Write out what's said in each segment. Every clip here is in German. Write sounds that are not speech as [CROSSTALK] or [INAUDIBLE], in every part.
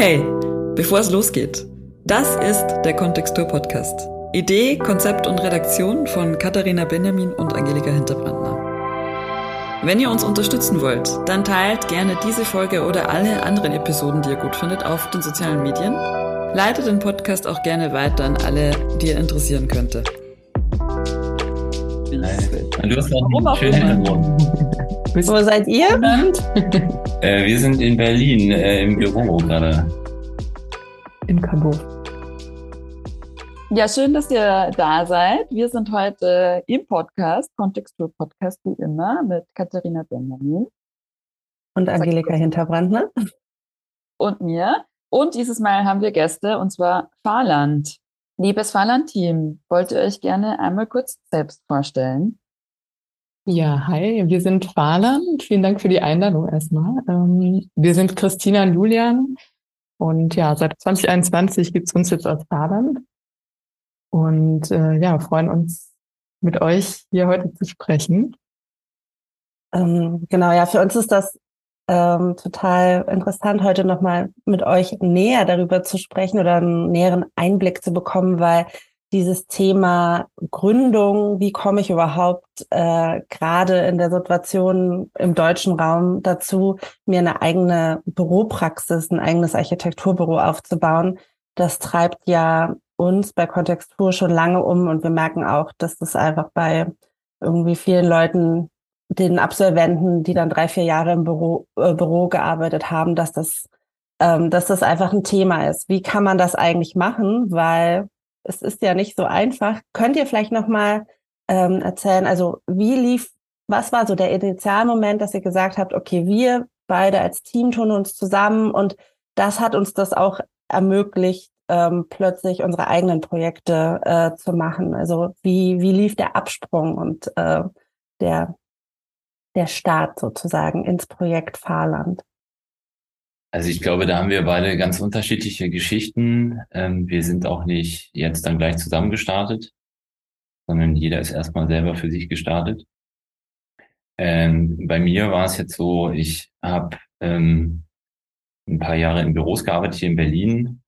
Hey, bevor es losgeht, das ist der Kontextur Podcast. Idee, Konzept und Redaktion von Katharina Benjamin und Angelika Hinterbrandner. Wenn ihr uns unterstützen wollt, dann teilt gerne diese Folge oder alle anderen Episoden, die ihr gut findet, auf den sozialen Medien. Leitet den Podcast auch gerne weiter an alle, die ihr interessieren könnte. Du hast auch einen schönen Hintergrund. Wo seid ihr? [LAUGHS] Äh, wir sind in Berlin äh, im Büro gerade. In Cabo. Ja, schön, dass ihr da seid. Wir sind heute im Podcast, Kontextur Podcast wie immer, mit Katharina Benjamin. Und Angelika Hinterbrandner. Und mir. Und dieses Mal haben wir Gäste, und zwar Fahrland. Liebes Fahrland-Team, wollt ihr euch gerne einmal kurz selbst vorstellen? Ja, hi, wir sind Fahrland. Vielen Dank für die Einladung erstmal. Ähm, wir sind Christina und Julian und ja, seit 2021 gibt's uns jetzt als Fahrland und äh, ja, freuen uns mit euch hier heute zu sprechen. Ähm, genau, ja, für uns ist das ähm, total interessant, heute nochmal mit euch näher darüber zu sprechen oder einen näheren Einblick zu bekommen, weil dieses Thema Gründung, wie komme ich überhaupt äh, gerade in der Situation im deutschen Raum dazu, mir eine eigene Büropraxis, ein eigenes Architekturbüro aufzubauen, das treibt ja uns bei Kontextur schon lange um und wir merken auch, dass das einfach bei irgendwie vielen Leuten, den Absolventen, die dann drei, vier Jahre im Büro, äh, Büro gearbeitet haben, dass das, ähm, dass das einfach ein Thema ist. Wie kann man das eigentlich machen? Weil es ist ja nicht so einfach. Könnt ihr vielleicht nochmal ähm, erzählen, also wie lief, was war so der Initialmoment, dass ihr gesagt habt, okay, wir beide als Team tun uns zusammen und das hat uns das auch ermöglicht, ähm, plötzlich unsere eigenen Projekte äh, zu machen. Also wie, wie lief der Absprung und äh, der, der Start sozusagen ins Projekt Fahrland? Also ich glaube, da haben wir beide ganz unterschiedliche Geschichten. Ähm, wir sind auch nicht jetzt dann gleich zusammen gestartet, sondern jeder ist erstmal selber für sich gestartet. Ähm, bei mir war es jetzt so, ich habe ähm, ein paar Jahre in Büros gearbeitet hier in Berlin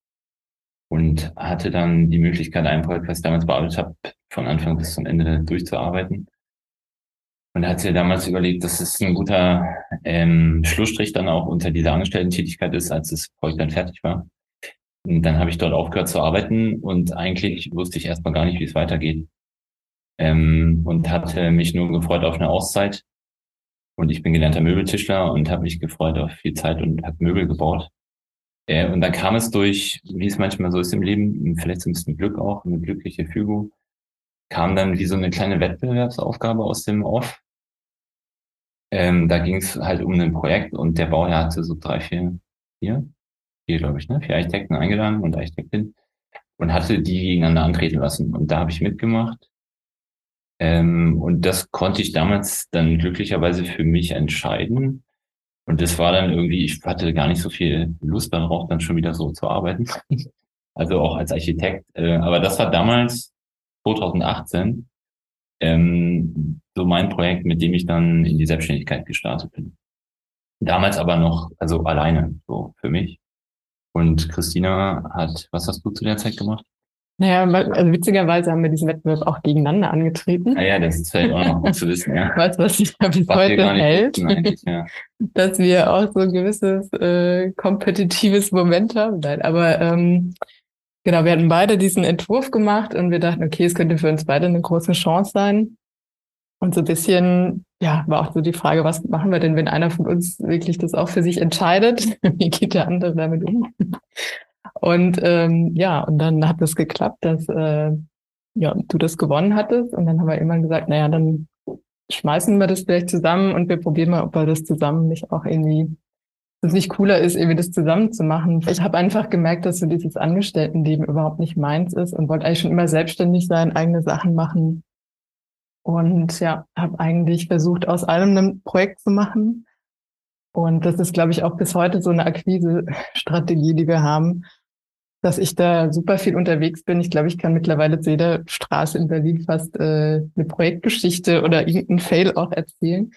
und hatte dann die Möglichkeit, ein Projekt, was ich damals bearbeitet habe, von Anfang bis zum Ende durchzuarbeiten. Und hat sich damals überlegt, dass es ein guter ähm, Schlussstrich dann auch unter dieser Angestellten-Tätigkeit ist, als das Projekt dann fertig war. Und dann habe ich dort aufgehört zu arbeiten und eigentlich wusste ich erstmal gar nicht, wie es weitergeht. Ähm, und hatte mich nur gefreut auf eine Auszeit. Und ich bin gelernter Möbeltischler und habe mich gefreut auf viel Zeit und habe Möbel gebaut. Äh, und dann kam es durch, wie es manchmal so ist im Leben, vielleicht so ein bisschen Glück auch, eine glückliche Fügung, kam dann wie so eine kleine Wettbewerbsaufgabe aus dem Off. Ähm, da ging es halt um ein Projekt und der Bauherr hatte so drei, vier, vier, vier glaube ich, ne, vier Architekten eingeladen und Architektin und hatte die gegeneinander antreten lassen. Und da habe ich mitgemacht. Ähm, und das konnte ich damals dann glücklicherweise für mich entscheiden. Und das war dann irgendwie, ich hatte gar nicht so viel Lust darauf, dann schon wieder so zu arbeiten. [LAUGHS] also auch als Architekt. Äh, aber das war damals 2018 ähm, so mein Projekt, mit dem ich dann in die Selbstständigkeit gestartet bin. Damals aber noch, also alleine, so für mich. Und Christina hat, was hast du zu der Zeit gemacht? Naja, also witzigerweise haben wir diesen Wettbewerb auch gegeneinander angetreten. Ah ja, das ist vielleicht auch noch gut zu wissen, ja. [LAUGHS] Was, was sich ja bis Was heute hält, ja. dass wir auch so ein gewisses äh, kompetitives Moment haben. Nein, aber ähm, genau, wir hatten beide diesen Entwurf gemacht und wir dachten, okay, es könnte für uns beide eine große Chance sein. Und so ein bisschen, ja, war auch so die Frage, was machen wir denn, wenn einer von uns wirklich das auch für sich entscheidet? [LAUGHS] Wie geht der andere damit um? Und ähm, ja, und dann hat es geklappt, dass äh, ja, du das gewonnen hattest. Und dann haben wir immer gesagt, naja, dann schmeißen wir das vielleicht zusammen und wir probieren mal, ob wir das zusammen nicht auch irgendwie, es nicht cooler ist, irgendwie das zusammen zu machen. Ich habe einfach gemerkt, dass so dieses Angestelltenleben überhaupt nicht meins ist und wollte eigentlich schon immer selbstständig sein, eigene Sachen machen. Und ja, habe eigentlich versucht, aus allem ein Projekt zu machen. Und das ist, glaube ich, auch bis heute so eine Akquise-Strategie, die wir haben, dass ich da super viel unterwegs bin. Ich glaube, ich kann mittlerweile zu jeder Straße in Berlin fast äh, eine Projektgeschichte oder irgendeinen Fail auch erzählen.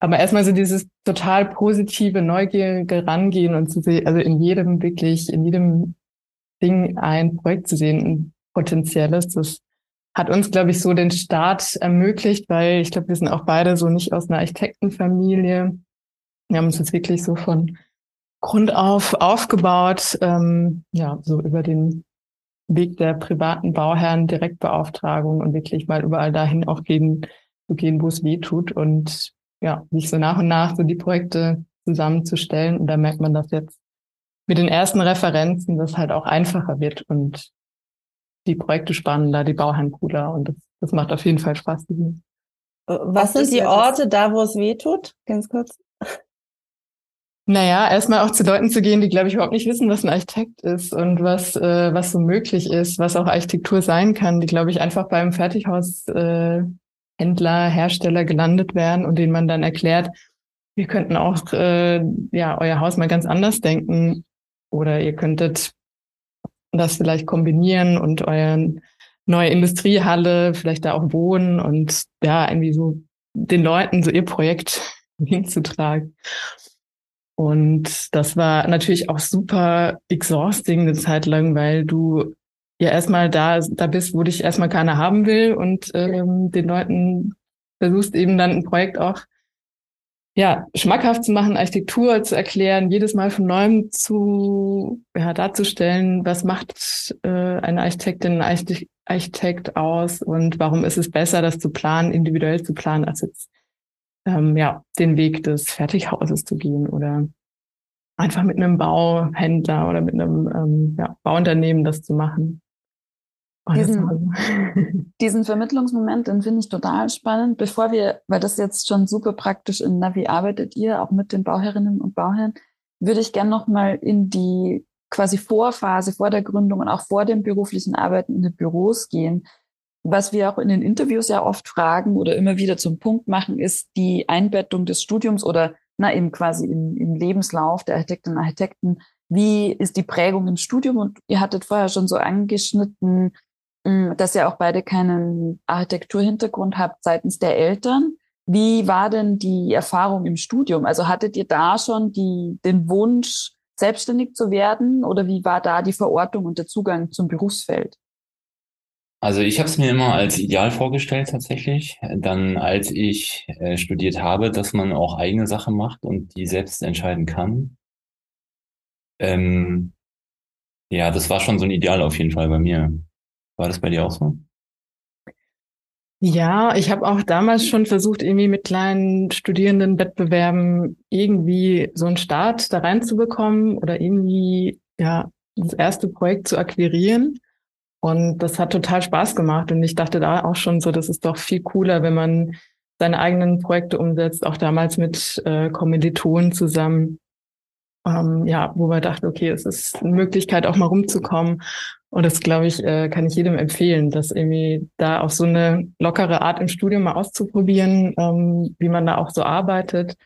Aber erstmal so dieses total positive, neugierige Rangehen und zu sehen, also in jedem wirklich, in jedem Ding ein Projekt zu sehen, ein potenzielles, das hat uns, glaube ich, so den Start ermöglicht, weil ich glaube, wir sind auch beide so nicht aus einer Architektenfamilie. Wir haben uns das wirklich so von Grund auf aufgebaut, ähm, ja, so über den Weg der privaten Bauherren, Direktbeauftragung und wirklich mal überall dahin auch gehen, zu gehen, wo es weh tut und ja, sich so nach und nach so die Projekte zusammenzustellen. Und da merkt man das jetzt mit den ersten Referenzen, dass halt auch einfacher wird und die Projekte spannender, die Bauherren cooler und das, das macht auf jeden Fall Spaß. Äh, was sind die Orte da, wo es weh tut? Ganz kurz. Naja, erstmal auch zu Leuten zu gehen, die, glaube ich, überhaupt nicht wissen, was ein Architekt ist und was, äh, was so möglich ist, was auch Architektur sein kann, die, glaube ich, einfach beim Fertighaushändler, äh, Hersteller gelandet werden und denen man dann erklärt, wir könnten auch äh, ja euer Haus mal ganz anders denken oder ihr könntet das vielleicht kombinieren und euren neue Industriehalle vielleicht da auch wohnen und ja, irgendwie so den Leuten so ihr Projekt [LAUGHS] hinzutragen. Und das war natürlich auch super exhausting eine Zeit lang, weil du ja erstmal da, da bist, wo dich erstmal keiner haben will und ähm, den Leuten versuchst eben dann ein Projekt auch ja, schmackhaft zu machen, Architektur zu erklären, jedes Mal von neuem zu ja, darzustellen, was macht äh, eine Architektin, ein Architekt aus und warum ist es besser, das zu planen, individuell zu planen, als jetzt ähm, ja, den Weg des Fertighauses zu gehen oder einfach mit einem Bauhändler oder mit einem ähm, ja, Bauunternehmen das zu machen. Diesen, [LAUGHS] diesen Vermittlungsmoment, den finde ich total spannend. Bevor wir, weil das jetzt schon super praktisch in Navi arbeitet ihr auch mit den Bauherrinnen und Bauherren, würde ich gerne nochmal in die quasi Vorphase vor der Gründung und auch vor dem beruflichen Arbeiten in den Büros gehen. Was wir auch in den Interviews ja oft fragen oder immer wieder zum Punkt machen, ist die Einbettung des Studiums oder na, eben quasi im, im Lebenslauf der Architektinnen und Architekten. Wie ist die Prägung im Studium? Und ihr hattet vorher schon so angeschnitten, dass ihr auch beide keinen Architekturhintergrund habt seitens der Eltern. Wie war denn die Erfahrung im Studium? Also hattet ihr da schon die, den Wunsch, selbstständig zu werden oder wie war da die Verortung und der Zugang zum Berufsfeld? Also ich habe es mir immer als ideal vorgestellt tatsächlich. Dann als ich äh, studiert habe, dass man auch eigene Sachen macht und die selbst entscheiden kann. Ähm, ja, das war schon so ein Ideal auf jeden Fall bei mir. War das bei dir auch so? Ja, ich habe auch damals schon versucht, irgendwie mit kleinen Studierendenwettbewerben irgendwie so einen Start da reinzubekommen oder irgendwie ja das erste Projekt zu akquirieren. Und das hat total Spaß gemacht. Und ich dachte da auch schon so, das ist doch viel cooler, wenn man seine eigenen Projekte umsetzt, auch damals mit äh, Kommilitonen zusammen. Ähm, ja, wo man dachte, okay, es ist eine Möglichkeit, auch mal rumzukommen. Und das, glaube ich, äh, kann ich jedem empfehlen, das irgendwie da auf so eine lockere Art im Studium mal auszuprobieren, ähm, wie man da auch so arbeitet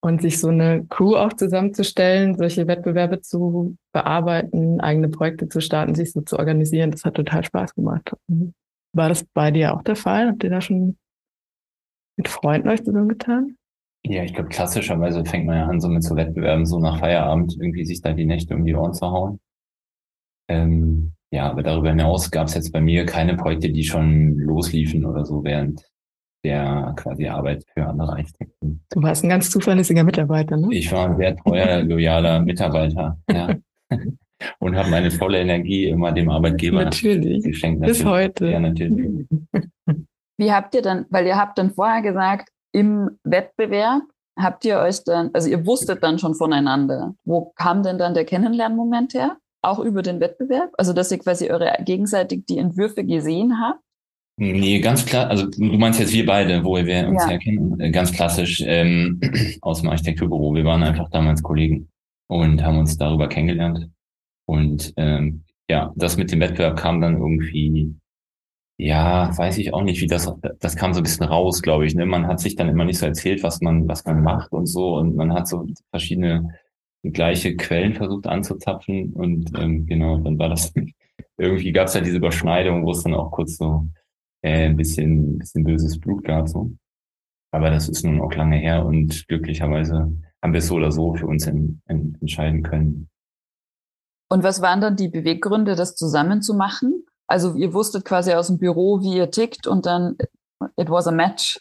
und sich so eine Crew auch zusammenzustellen, solche Wettbewerbe zu bearbeiten, eigene Projekte zu starten, sich so zu organisieren, das hat total Spaß gemacht. War das bei dir auch der Fall? Habt ihr da schon mit Freunden euch zusammengetan? Ja, ich glaube, klassischerweise fängt man ja an, so mit so Wettbewerben, so nach Feierabend irgendwie sich da die Nächte um die Ohren zu hauen. Ähm, ja, aber darüber hinaus gab es jetzt bei mir keine Projekte, die schon losliefen oder so während der quasi Arbeit für andere Architekten. Du warst ein ganz zuverlässiger Mitarbeiter, ne? Ich war ein sehr treuer, loyaler Mitarbeiter, ja. [LAUGHS] Und habe meine volle Energie immer dem Arbeitgeber natürlich. geschenkt. Natürlich. Bis heute. Ja, natürlich. [LAUGHS] Wie habt ihr dann, weil ihr habt dann vorher gesagt, im Wettbewerb habt ihr euch dann, also ihr wusstet dann schon voneinander. Wo kam denn dann der Kennenlernmoment her? Auch über den Wettbewerb? Also, dass ihr quasi eure gegenseitig die Entwürfe gesehen habt? Nee, ganz klar, also du meinst jetzt wir beide, wo wir uns ja. herkennen, äh, ganz klassisch ähm, [CLEARS THROAT] aus dem Architekturbüro. Wir waren einfach damals Kollegen und haben uns darüber kennengelernt. Und ähm, ja, das mit dem Wettbewerb kam dann irgendwie, ja, weiß ich auch nicht, wie das, das kam so ein bisschen raus, glaube ich. Ne? Man hat sich dann immer nicht so erzählt, was man, was man macht und so. Und man hat so verschiedene gleiche Quellen versucht anzuzapfen. Und ähm, genau, dann war das [LAUGHS] irgendwie gab es ja diese Überschneidung, wo es dann auch kurz so äh, ein bisschen, bisschen böses Blut gab. So. Aber das ist nun auch lange her und glücklicherweise haben wir es so oder so für uns in, in, entscheiden können. Und was waren dann die Beweggründe, das zusammen zu machen? Also ihr wusstet quasi aus dem Büro, wie ihr tickt und dann it was a match.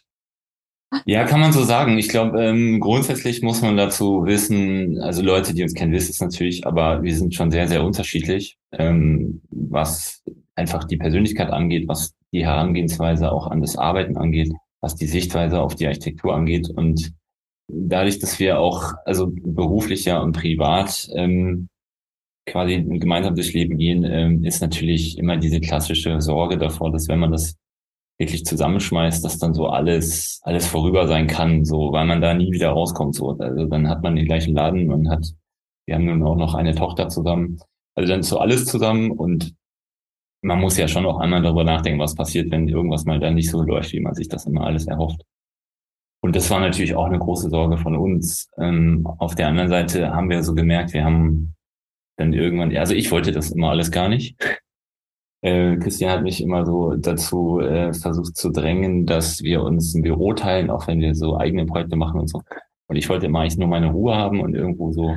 Ja, kann man so sagen. Ich glaube, ähm, grundsätzlich muss man dazu wissen, also Leute, die uns kennen, wissen es natürlich, aber wir sind schon sehr, sehr unterschiedlich, ähm, was einfach die Persönlichkeit angeht, was die Herangehensweise auch an das Arbeiten angeht, was die Sichtweise auf die Architektur angeht. Und dadurch, dass wir auch, also beruflich ja und privat ähm, quasi gemeinsam durchs Leben gehen, ähm, ist natürlich immer diese klassische Sorge davor, dass wenn man das wirklich zusammenschmeißt, dass dann so alles, alles vorüber sein kann, so, weil man da nie wieder rauskommt, so. Also dann hat man den gleichen Laden und hat, wir haben nun auch noch eine Tochter zusammen. Also dann ist so alles zusammen und man muss ja schon auch einmal darüber nachdenken, was passiert, wenn irgendwas mal dann nicht so läuft, wie man sich das immer alles erhofft. Und das war natürlich auch eine große Sorge von uns. Ähm, auf der anderen Seite haben wir so gemerkt, wir haben dann irgendwann, also ich wollte das immer alles gar nicht. Äh, Christian hat mich immer so dazu äh, versucht zu drängen, dass wir uns ein Büro teilen, auch wenn wir so eigene Projekte machen und so. Und ich wollte immer eigentlich nur meine Ruhe haben und irgendwo so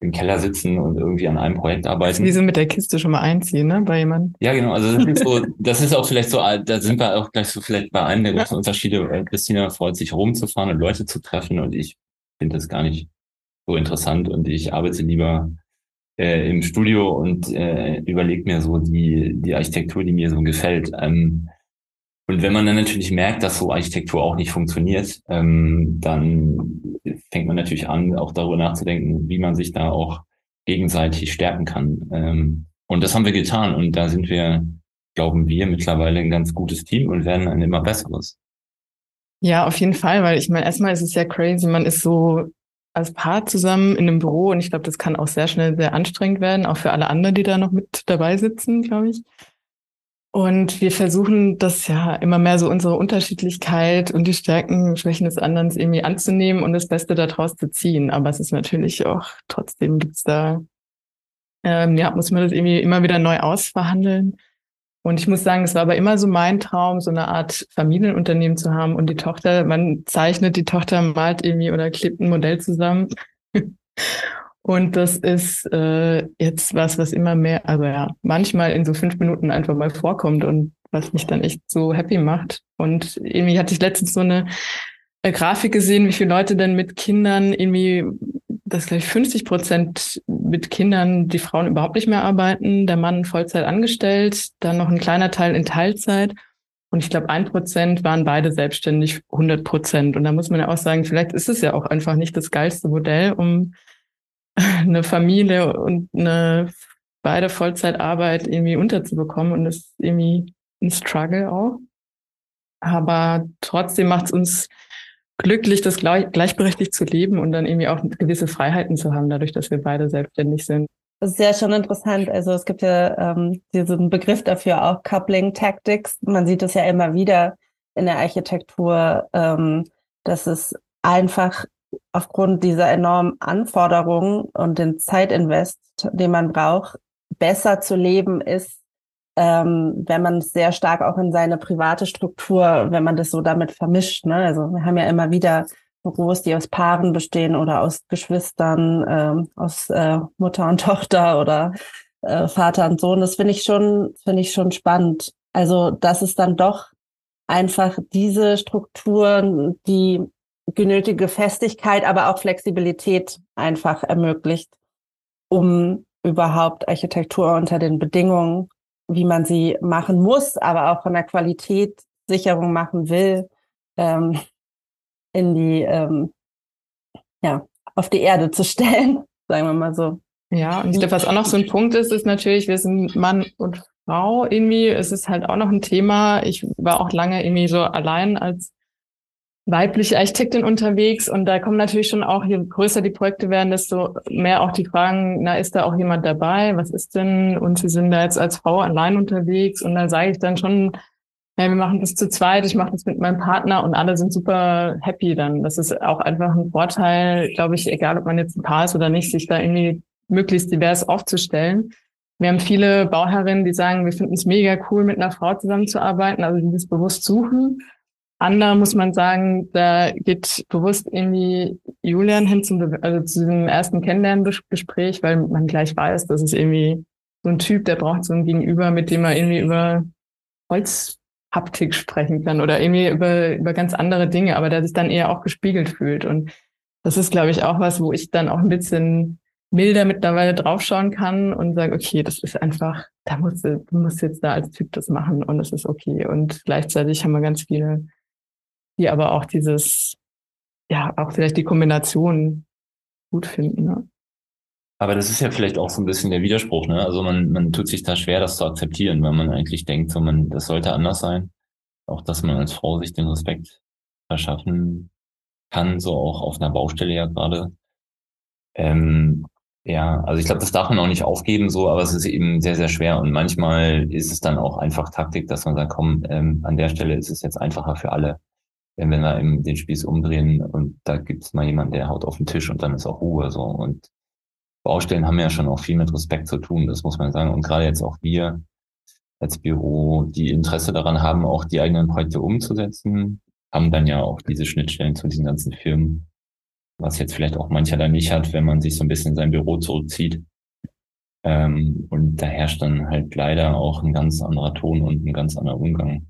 im Keller sitzen und irgendwie an einem Projekt arbeiten. Wie so mit der Kiste schon mal einziehen, ne, bei jemandem. Ja, genau. Also das ist, so, [LAUGHS] das ist auch vielleicht so, da sind wir auch gleich so vielleicht bei einem der großen Unterschiede. Christina freut sich rumzufahren und Leute zu treffen und ich finde das gar nicht so interessant und ich arbeite lieber äh, im Studio und äh, überlege mir so die, die Architektur, die mir so gefällt. Ähm, und wenn man dann natürlich merkt, dass so Architektur auch nicht funktioniert, ähm, dann fängt man natürlich an, auch darüber nachzudenken, wie man sich da auch gegenseitig stärken kann. Ähm, und das haben wir getan. Und da sind wir, glauben wir, mittlerweile ein ganz gutes Team und werden ein immer besseres. Ja, auf jeden Fall, weil ich meine, erstmal ist es ja crazy, man ist so als Paar zusammen in einem Büro und ich glaube, das kann auch sehr schnell sehr anstrengend werden, auch für alle anderen, die da noch mit dabei sitzen, glaube ich. Und wir versuchen das ja immer mehr so unsere Unterschiedlichkeit und die Stärken, Schwächen des anderen irgendwie anzunehmen und das Beste daraus zu ziehen. Aber es ist natürlich auch, trotzdem gibt's da, ähm, ja, muss man das irgendwie immer wieder neu ausverhandeln. Und ich muss sagen, es war aber immer so mein Traum, so eine Art Familienunternehmen zu haben. Und die Tochter, man zeichnet, die Tochter malt irgendwie oder klebt ein Modell zusammen. [LAUGHS] Und das ist äh, jetzt was, was immer mehr, also ja, manchmal in so fünf Minuten einfach mal vorkommt und was mich dann echt so happy macht. Und irgendwie hatte ich letztens so eine äh, Grafik gesehen, wie viele Leute denn mit Kindern irgendwie, dass gleich 50 Prozent mit Kindern die Frauen überhaupt nicht mehr arbeiten, der Mann Vollzeit angestellt, dann noch ein kleiner Teil in Teilzeit. Und ich glaube, ein Prozent waren beide selbstständig 100 Prozent. Und da muss man ja auch sagen, vielleicht ist es ja auch einfach nicht das geilste Modell, um [LAUGHS] eine Familie und eine beide Vollzeitarbeit irgendwie unterzubekommen. Und das ist irgendwie ein Struggle auch. Aber trotzdem macht es uns glücklich, das gleich, gleichberechtigt zu leben und dann irgendwie auch gewisse Freiheiten zu haben, dadurch, dass wir beide selbstständig sind. Das ist ja schon interessant. Also es gibt ja ähm, diesen Begriff dafür auch Coupling Tactics. Man sieht es ja immer wieder in der Architektur, ähm, dass es einfach aufgrund dieser enormen Anforderungen und den Zeitinvest, den man braucht, besser zu leben ist, ähm, wenn man sehr stark auch in seine private Struktur, wenn man das so damit vermischt. Ne? Also wir haben ja immer wieder Büros, die aus Paaren bestehen oder aus Geschwistern, ähm, aus äh, Mutter und [LAUGHS] Tochter oder äh, Vater und Sohn. Das finde ich schon, finde ich schon spannend. Also, dass es dann doch einfach diese Strukturen, die genötige Festigkeit, aber auch Flexibilität einfach ermöglicht, um überhaupt Architektur unter den Bedingungen wie man sie machen muss, aber auch von der Qualitätssicherung machen will, ähm, in die, ähm, ja, auf die Erde zu stellen, [LAUGHS] sagen wir mal so. Ja, und ich glaube, was auch noch so ein Punkt ist, ist natürlich, wir sind Mann und Frau irgendwie. Es ist halt auch noch ein Thema. Ich war auch lange irgendwie so allein als weibliche Architektin unterwegs und da kommen natürlich schon auch, je größer die Projekte werden, desto mehr auch die Fragen, na, ist da auch jemand dabei? Was ist denn? Und sie sind da jetzt als Frau allein unterwegs und dann sage ich dann schon, ja, wir machen das zu zweit, ich mache das mit meinem Partner und alle sind super happy dann. Das ist auch einfach ein Vorteil, glaube ich, egal ob man jetzt ein Paar ist oder nicht, sich da irgendwie möglichst divers aufzustellen. Wir haben viele Bauherrinnen, die sagen, wir finden es mega cool, mit einer Frau zusammenzuarbeiten, also die das bewusst suchen. Andere muss man sagen, da geht bewusst irgendwie Julian hin zum, also zu diesem ersten Kennenlerngespräch, weil man gleich weiß, dass es irgendwie so ein Typ, der braucht so ein Gegenüber, mit dem er irgendwie über Holzhaptik sprechen kann oder irgendwie über, über ganz andere Dinge, aber der sich dann eher auch gespiegelt fühlt. Und das ist, glaube ich, auch was, wo ich dann auch ein bisschen milder mittlerweile draufschauen kann und sage, okay, das ist einfach, da musst du, du musst jetzt da als Typ das machen und es ist okay. Und gleichzeitig haben wir ganz viele die aber auch dieses, ja, auch vielleicht die Kombination gut finden. Ne? Aber das ist ja vielleicht auch so ein bisschen der Widerspruch, ne? Also man, man tut sich da schwer, das zu akzeptieren, weil man eigentlich denkt, so man, das sollte anders sein. Auch, dass man als Frau sich den Respekt verschaffen kann, so auch auf einer Baustelle ja gerade. Ähm, ja, also ich glaube, das darf man auch nicht aufgeben, so, aber es ist eben sehr, sehr schwer. Und manchmal ist es dann auch einfach Taktik, dass man sagt, komm, ähm, an der Stelle ist es jetzt einfacher für alle wenn wir da eben den Spieß umdrehen und da gibt es mal jemanden, der haut auf den Tisch und dann ist auch Ruhe so. Und Baustellen haben ja schon auch viel mit Respekt zu tun, das muss man sagen. Und gerade jetzt auch wir als Büro, die Interesse daran haben, auch die eigenen Projekte umzusetzen, haben dann ja auch diese Schnittstellen zu diesen ganzen Firmen, was jetzt vielleicht auch mancher da nicht hat, wenn man sich so ein bisschen in sein Büro zurückzieht. Ähm, und da herrscht dann halt leider auch ein ganz anderer Ton und ein ganz anderer Umgang.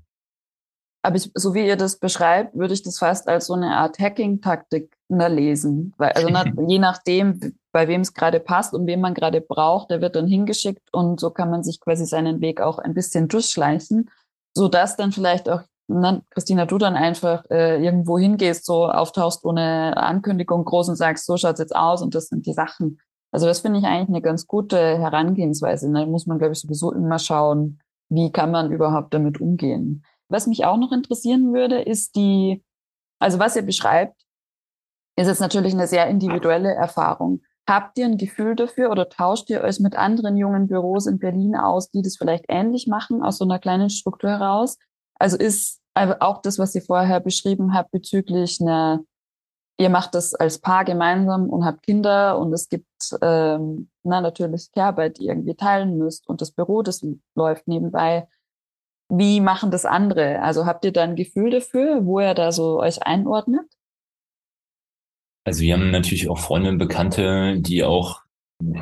Aber ich, so wie ihr das beschreibt, würde ich das fast als so eine Art Hacking-Taktik ne, lesen. Weil, also na, [LAUGHS] je nachdem, bei wem es gerade passt und wen man gerade braucht, der wird dann hingeschickt und so kann man sich quasi seinen Weg auch ein bisschen durchschleichen, so dass dann vielleicht auch, na, Christina, du dann einfach äh, irgendwo hingehst, so auftauchst ohne Ankündigung groß und sagst, so schaut's jetzt aus und das sind die Sachen. Also das finde ich eigentlich eine ganz gute Herangehensweise. Da muss man, glaube ich, sowieso immer schauen, wie kann man überhaupt damit umgehen. Was mich auch noch interessieren würde, ist die, also was ihr beschreibt, ist jetzt natürlich eine sehr individuelle Erfahrung. Habt ihr ein Gefühl dafür oder tauscht ihr euch mit anderen jungen Büros in Berlin aus, die das vielleicht ähnlich machen, aus so einer kleinen Struktur heraus? Also ist auch das, was ihr vorher beschrieben habt bezüglich einer, ihr macht das als Paar gemeinsam und habt Kinder und es gibt ähm, na, natürlich Care-Arbeit, die ihr irgendwie teilen müsst und das Büro, das läuft nebenbei wie machen das andere? Also habt ihr da ein Gefühl dafür, wo er da so euch einordnet? Also wir haben natürlich auch Freunde und Bekannte, die auch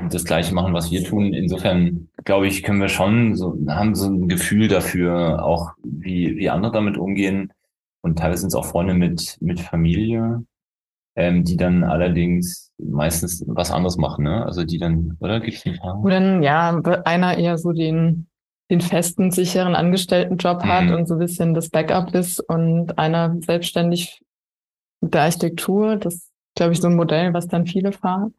das Gleiche machen, was wir tun. Insofern glaube ich, können wir schon so, haben so ein Gefühl dafür, auch wie, wie andere damit umgehen. Und teilweise sind es auch Freunde mit, mit Familie, ähm, die dann allerdings meistens was anderes machen, ne? Also die dann, oder gibt's nicht? Wo dann, ja, einer eher so den den festen, sicheren Angestelltenjob hat mhm. und so ein bisschen das Backup ist und einer selbstständig mit der Architektur. Das ist, glaube ich, so ein Modell, was dann viele fahren.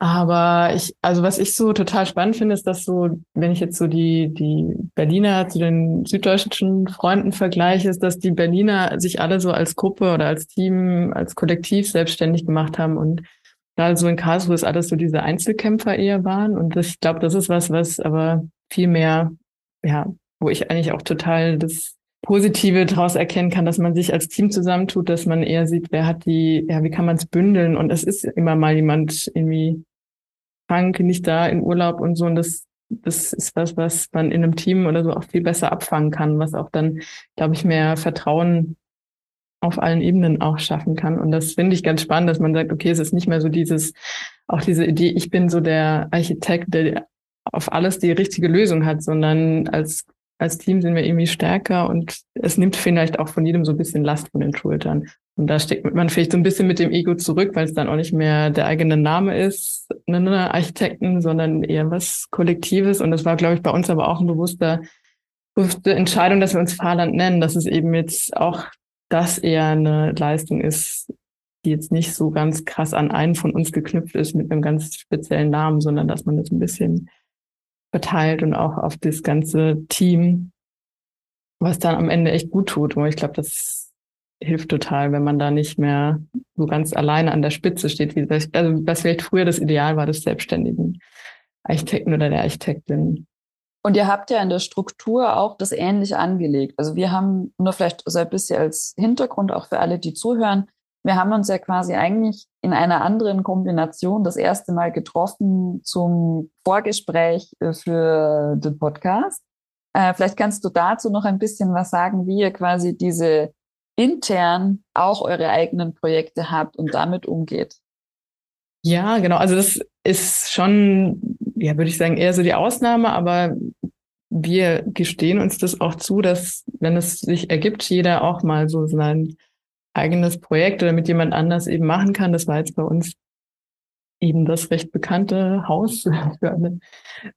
Aber ich, also was ich so total spannend finde, ist, dass so, wenn ich jetzt so die, die Berliner zu den süddeutschen Freunden vergleiche, ist, dass die Berliner sich alle so als Gruppe oder als Team, als Kollektiv selbstständig gemacht haben und gerade so in Karlsruhe ist alles so diese Einzelkämpfer eher waren. Und ich glaube, das ist was, was aber viel mehr, ja, wo ich eigentlich auch total das Positive daraus erkennen kann, dass man sich als Team zusammentut, dass man eher sieht, wer hat die, ja, wie kann man es bündeln? Und es ist immer mal jemand irgendwie krank, nicht da in Urlaub und so. Und das, das ist was, was man in einem Team oder so auch viel besser abfangen kann, was auch dann, glaube ich, mehr Vertrauen auf allen Ebenen auch schaffen kann. Und das finde ich ganz spannend, dass man sagt, okay, es ist nicht mehr so dieses, auch diese Idee, ich bin so der Architekt, der auf alles die richtige Lösung hat, sondern als, als Team sind wir irgendwie stärker und es nimmt vielleicht auch von jedem so ein bisschen Last von den Schultern. Und da steckt man vielleicht so ein bisschen mit dem Ego zurück, weil es dann auch nicht mehr der eigene Name ist, ne, ne, Architekten, sondern eher was Kollektives. Und das war, glaube ich, bei uns aber auch ein bewusster, bewusste Entscheidung, dass wir uns Fahrland nennen, dass es eben jetzt auch das eher eine Leistung ist, die jetzt nicht so ganz krass an einen von uns geknüpft ist mit einem ganz speziellen Namen, sondern dass man das ein bisschen verteilt und auch auf das ganze Team, was dann am Ende echt gut tut. Und ich glaube, das hilft total, wenn man da nicht mehr so ganz alleine an der Spitze steht, wie das, also was vielleicht früher das Ideal war des selbstständigen Architekten oder der Architektin. Und ihr habt ja in der Struktur auch das ähnlich angelegt. Also wir haben nur vielleicht so ein bisschen als Hintergrund auch für alle, die zuhören. Wir haben uns ja quasi eigentlich in einer anderen Kombination das erste Mal getroffen zum Vorgespräch äh, für den Podcast. Äh, vielleicht kannst du dazu noch ein bisschen was sagen, wie ihr quasi diese intern auch eure eigenen Projekte habt und damit umgeht. Ja, genau. Also das ist schon, ja, würde ich sagen, eher so die Ausnahme, aber wir gestehen uns das auch zu, dass, wenn es sich ergibt, jeder auch mal so sein eigenes Projekt oder mit jemand anders eben machen kann. Das war jetzt bei uns eben das recht bekannte Haus [LAUGHS] für eine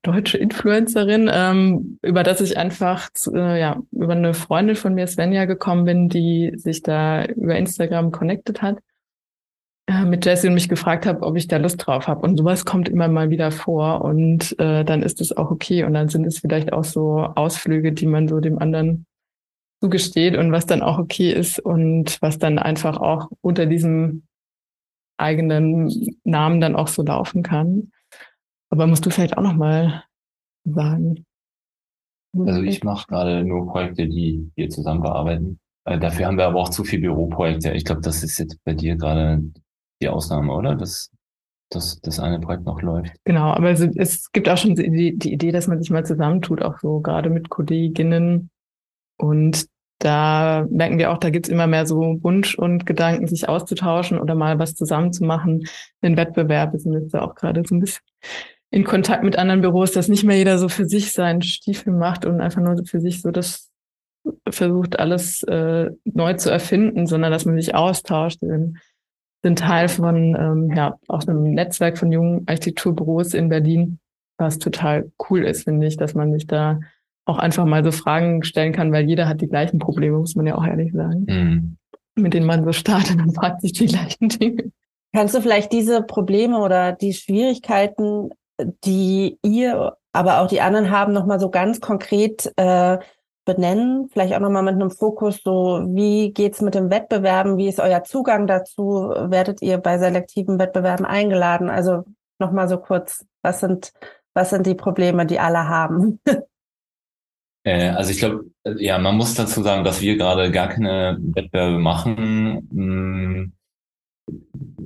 deutsche Influencerin, ähm, über das ich einfach zu, äh, ja über eine Freundin von mir, Svenja, gekommen bin, die sich da über Instagram connected hat äh, mit Jessie und mich gefragt habe, ob ich da Lust drauf habe. Und sowas kommt immer mal wieder vor und äh, dann ist es auch okay. Und dann sind es vielleicht auch so Ausflüge, die man so dem anderen zugesteht und was dann auch okay ist und was dann einfach auch unter diesem eigenen Namen dann auch so laufen kann. Aber musst du vielleicht auch noch mal sagen. Also ich mache gerade nur Projekte, die wir zusammen bearbeiten. Äh, dafür haben wir aber auch zu viele Büroprojekte. Ich glaube, das ist jetzt bei dir gerade die Ausnahme, oder? Dass, dass das eine Projekt noch läuft. Genau, aber es, es gibt auch schon die, die Idee, dass man sich mal zusammentut, auch so gerade mit Kolleginnen. Und da merken wir auch, da gibt's immer mehr so Wunsch und Gedanken, sich auszutauschen oder mal was zusammen zu machen. Den Wettbewerb sind jetzt auch gerade so ein bisschen in Kontakt mit anderen Büros, dass nicht mehr jeder so für sich seinen Stiefel macht und einfach nur für sich so das versucht, alles äh, neu zu erfinden, sondern dass man sich austauscht. Wir sind Teil von ähm, ja, auch einem Netzwerk von jungen Architekturbüros in Berlin, was total cool ist, finde ich, dass man sich da auch einfach mal so Fragen stellen kann, weil jeder hat die gleichen Probleme, muss man ja auch ehrlich sagen, mhm. mit denen man so startet und fragt sich die gleichen Dinge. Kannst du vielleicht diese Probleme oder die Schwierigkeiten, die ihr, aber auch die anderen haben, nochmal so ganz konkret äh, benennen? Vielleicht auch nochmal mit einem Fokus, so wie geht's mit dem Wettbewerben? Wie ist euer Zugang dazu? Werdet ihr bei selektiven Wettbewerben eingeladen? Also nochmal so kurz, was sind, was sind die Probleme, die alle haben? [LAUGHS] Äh, also ich glaube, ja, man muss dazu sagen, dass wir gerade gar keine Wettbewerbe machen, mm,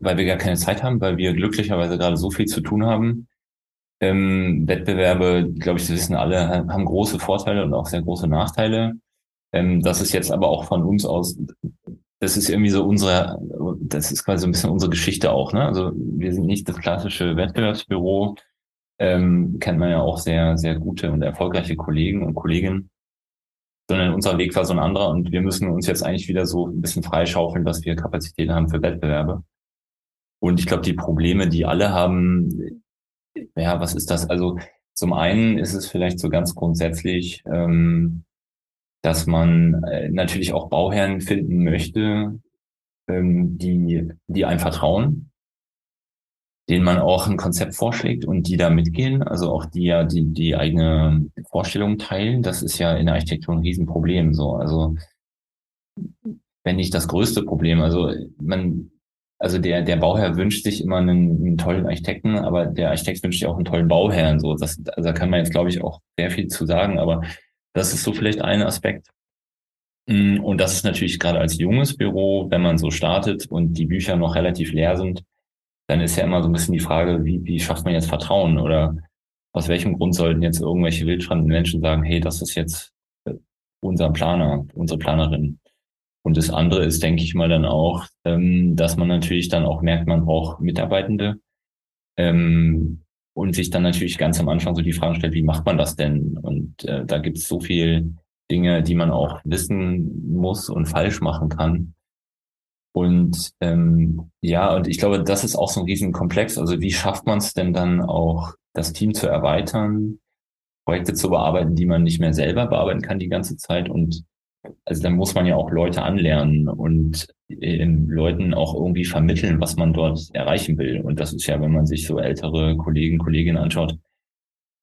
weil wir gar keine Zeit haben, weil wir glücklicherweise gerade so viel zu tun haben. Ähm, Wettbewerbe, glaube ich, Sie wissen alle, haben große Vorteile und auch sehr große Nachteile. Ähm, das ist jetzt aber auch von uns aus, das ist irgendwie so unsere, das ist quasi ein bisschen unsere Geschichte auch. Ne? Also wir sind nicht das klassische Wettbewerbsbüro, ähm, kennt man ja auch sehr, sehr gute und erfolgreiche Kollegen und Kolleginnen, sondern unser Weg war so ein anderer und wir müssen uns jetzt eigentlich wieder so ein bisschen freischaufeln, dass wir Kapazitäten haben für Wettbewerbe. Und ich glaube, die Probleme, die alle haben, ja, was ist das? Also zum einen ist es vielleicht so ganz grundsätzlich, ähm, dass man äh, natürlich auch Bauherren finden möchte, ähm, die, die einem vertrauen, denen man auch ein Konzept vorschlägt und die da mitgehen, also auch die ja die, die eigene Vorstellung teilen. Das ist ja in der Architektur ein Riesenproblem. So, also wenn nicht das größte Problem. Also man, also der, der Bauherr wünscht sich immer einen, einen tollen Architekten, aber der Architekt wünscht sich auch einen tollen Bauherrn. So, das, also da kann man jetzt, glaube ich, auch sehr viel zu sagen, aber das ist so vielleicht ein Aspekt. Mm, und das ist natürlich gerade als junges Büro, wenn man so startet und die Bücher noch relativ leer sind, dann ist ja immer so ein bisschen die Frage, wie, wie schafft man jetzt Vertrauen oder aus welchem Grund sollten jetzt irgendwelche wildfremden Menschen sagen, hey, das ist jetzt äh, unser Planer, unsere Planerin. Und das andere ist, denke ich mal, dann auch, ähm, dass man natürlich dann auch merkt, man braucht Mitarbeitende ähm, und sich dann natürlich ganz am Anfang so die Frage stellt, wie macht man das denn? Und äh, da gibt es so viel Dinge, die man auch wissen muss und falsch machen kann. Und ähm, ja, und ich glaube, das ist auch so ein Riesenkomplex. Also wie schafft man es denn dann auch, das Team zu erweitern, Projekte zu bearbeiten, die man nicht mehr selber bearbeiten kann die ganze Zeit? Und also dann muss man ja auch Leute anlernen und äh, Leuten auch irgendwie vermitteln, was man dort erreichen will. Und das ist ja, wenn man sich so ältere Kollegen, Kolleginnen anschaut,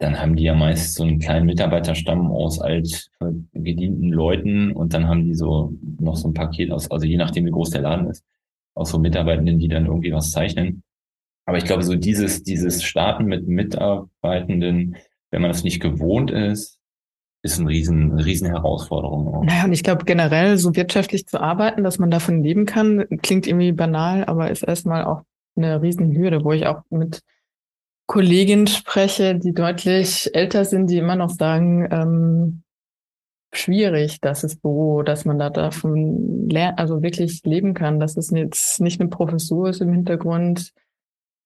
dann haben die ja meist so einen kleinen Mitarbeiterstamm aus alt gedienten Leuten und dann haben die so noch so ein Paket aus, also je nachdem, wie groß der Laden ist, aus so Mitarbeitenden, die dann irgendwie was zeichnen. Aber ich glaube, so dieses, dieses Starten mit Mitarbeitenden, wenn man das nicht gewohnt ist, ist ein riesen, eine riesen Herausforderung. Auch. Naja, und ich glaube generell so wirtschaftlich zu arbeiten, dass man davon leben kann, klingt irgendwie banal, aber ist erstmal auch eine riesen Hürde, wo ich auch mit Kolleginnen spreche, die deutlich älter sind, die immer noch sagen, ähm, schwierig, dass es Büro, dass man da davon lernt, also wirklich leben kann, dass es jetzt nicht eine Professur ist im Hintergrund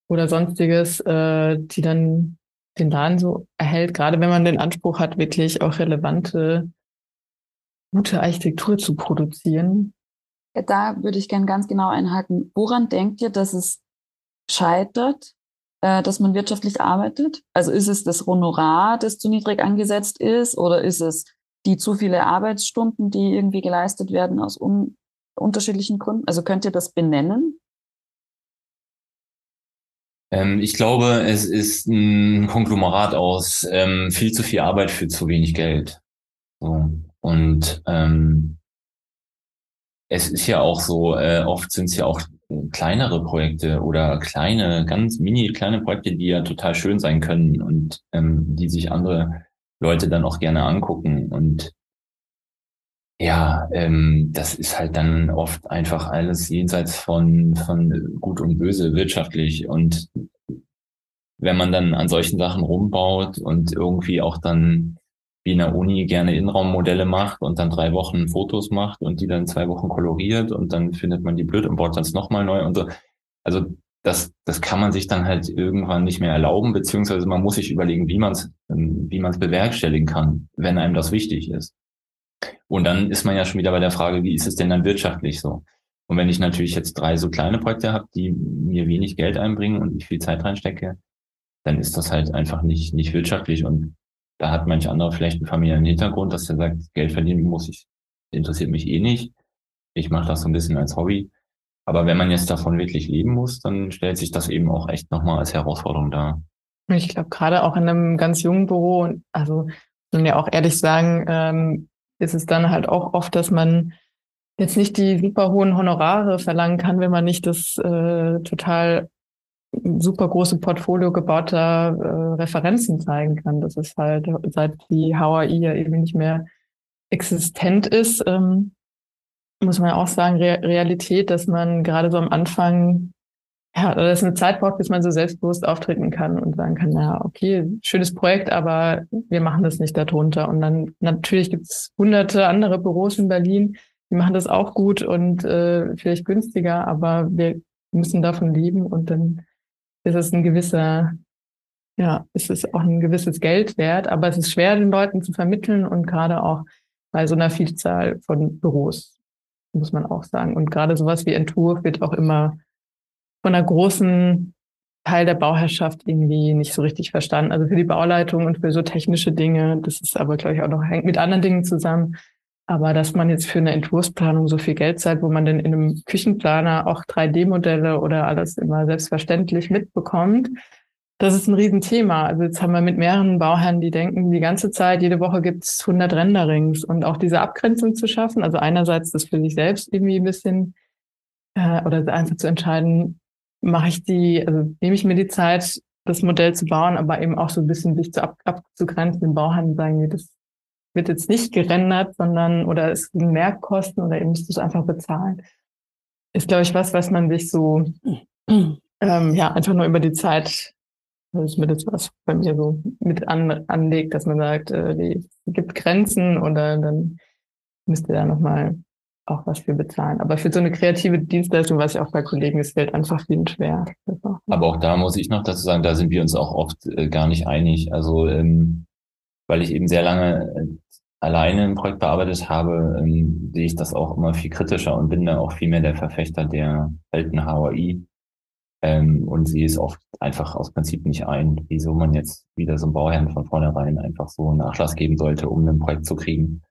oder sonstiges, äh, die dann den Laden so erhält, gerade wenn man den Anspruch hat, wirklich auch relevante, gute Architektur zu produzieren. Da würde ich gern ganz genau einhaken. Woran denkt ihr, dass es scheitert, äh, dass man wirtschaftlich arbeitet? Also ist es das Honorar, das zu niedrig angesetzt ist, oder ist es die zu viele Arbeitsstunden, die irgendwie geleistet werden aus un unterschiedlichen Gründen? Also könnt ihr das benennen? Ähm, ich glaube, es ist ein Konglomerat aus ähm, viel zu viel Arbeit für zu wenig Geld. So. Und ähm, es ist ja auch so, äh, oft sind es ja auch kleinere Projekte oder kleine, ganz mini kleine Projekte, die ja total schön sein können und ähm, die sich andere Leute dann auch gerne angucken. Und ja, ähm, das ist halt dann oft einfach alles jenseits von, von Gut und Böse wirtschaftlich. Und wenn man dann an solchen Sachen rumbaut und irgendwie auch dann wie in der Uni gerne Innenraummodelle macht und dann drei Wochen Fotos macht und die dann zwei Wochen koloriert und dann findet man die blöd und baut das nochmal neu und so. Also das, das kann man sich dann halt irgendwann nicht mehr erlauben, beziehungsweise man muss sich überlegen, wie man es wie man es bewerkstelligen kann, wenn einem das wichtig ist. Und dann ist man ja schon wieder bei der Frage, wie ist es denn dann wirtschaftlich so? Und wenn ich natürlich jetzt drei so kleine Projekte habe, die mir wenig Geld einbringen und ich viel Zeit reinstecke, dann ist das halt einfach nicht, nicht wirtschaftlich. Und da hat manch anderer vielleicht einen familiären Hintergrund, dass er sagt, Geld verdienen muss ich, interessiert mich eh nicht. Ich mache das so ein bisschen als Hobby. Aber wenn man jetzt davon wirklich leben muss, dann stellt sich das eben auch echt nochmal als Herausforderung dar. Ich glaube, gerade auch in einem ganz jungen Büro, also muss man ja auch ehrlich sagen, ähm, ist es dann halt auch oft, dass man jetzt nicht die super hohen Honorare verlangen kann, wenn man nicht das äh, total super große Portfolio gebauter äh, Referenzen zeigen kann. Das ist halt, seit die HAI ja eben nicht mehr existent ist, ähm, muss man auch sagen, Re Realität, dass man gerade so am Anfang, ja, dass eine Zeit braucht, bis man so selbstbewusst auftreten kann und sagen kann, ja, okay, schönes Projekt, aber wir machen das nicht darunter. Und dann natürlich gibt es hunderte andere Büros in Berlin, die machen das auch gut und äh, vielleicht günstiger, aber wir müssen davon leben und dann ist es ein gewisser, ja, ist es auch ein gewisses Geld wert, aber es ist schwer, den Leuten zu vermitteln und gerade auch bei so einer Vielzahl von Büros, muss man auch sagen. Und gerade sowas wie Entwurf wird auch immer von einer großen Teil der Bauherrschaft irgendwie nicht so richtig verstanden. Also für die Bauleitung und für so technische Dinge, das ist aber, glaube ich, auch noch hängt mit anderen Dingen zusammen. Aber dass man jetzt für eine Entwurfsplanung so viel Geld zahlt, wo man denn in einem Küchenplaner auch 3D-Modelle oder alles immer selbstverständlich mitbekommt, das ist ein Riesenthema. Also jetzt haben wir mit mehreren Bauherren, die denken, die ganze Zeit, jede Woche gibt's 100 Renderings und auch diese Abgrenzung zu schaffen. Also einerseits das für sich selbst irgendwie ein bisschen äh, oder einfach zu entscheiden, mache ich die, also nehme ich mir die Zeit, das Modell zu bauen, aber eben auch so ein bisschen sich zu ab, abzugrenzen, den Bauherren sagen, wir, das wird jetzt nicht gerendert, sondern oder es sind Mehrkosten oder ihr müsst es einfach bezahlen. Ist, glaube ich, was, was man sich so ähm, ja einfach nur über die Zeit, das ist mir das was bei mir so mit an, anlegt, dass man sagt, äh, die, es gibt Grenzen oder dann müsst ihr da nochmal auch was für bezahlen. Aber für so eine kreative Dienstleistung, was ja auch bei Kollegen ist, fällt einfach viel schwer. Aber auch da muss ich noch dazu sagen, da sind wir uns auch oft äh, gar nicht einig. Also ähm, weil ich eben sehr lange äh, alleine ein Projekt bearbeitet habe, ähm, sehe ich das auch immer viel kritischer und bin da auch viel mehr der Verfechter der alten HAI ähm, und sehe es oft einfach aus Prinzip nicht ein, wieso man jetzt wieder so einem Bauherrn von vornherein einfach so einen Nachlass geben sollte, um ein Projekt zu kriegen.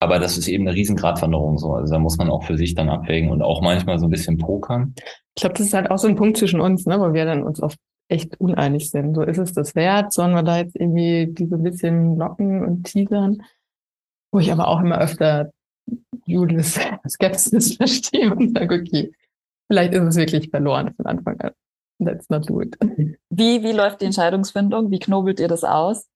Aber das ist eben eine Riesengratwanderung so. Also da muss man auch für sich dann abwägen und auch manchmal so ein bisschen pokern. Ich glaube, das ist halt auch so ein Punkt zwischen uns, ne, wo wir dann uns oft echt uneinig sind. So ist es das wert? Sollen wir da jetzt irgendwie diese bisschen locken und teasern? Wo ich aber auch immer öfter Julius [LAUGHS] Skepsis [LAUGHS] verstehe und sage, okay, vielleicht ist es wirklich verloren von Anfang an. Let's not do it. Wie, wie läuft die Entscheidungsfindung? Wie knobelt ihr das aus?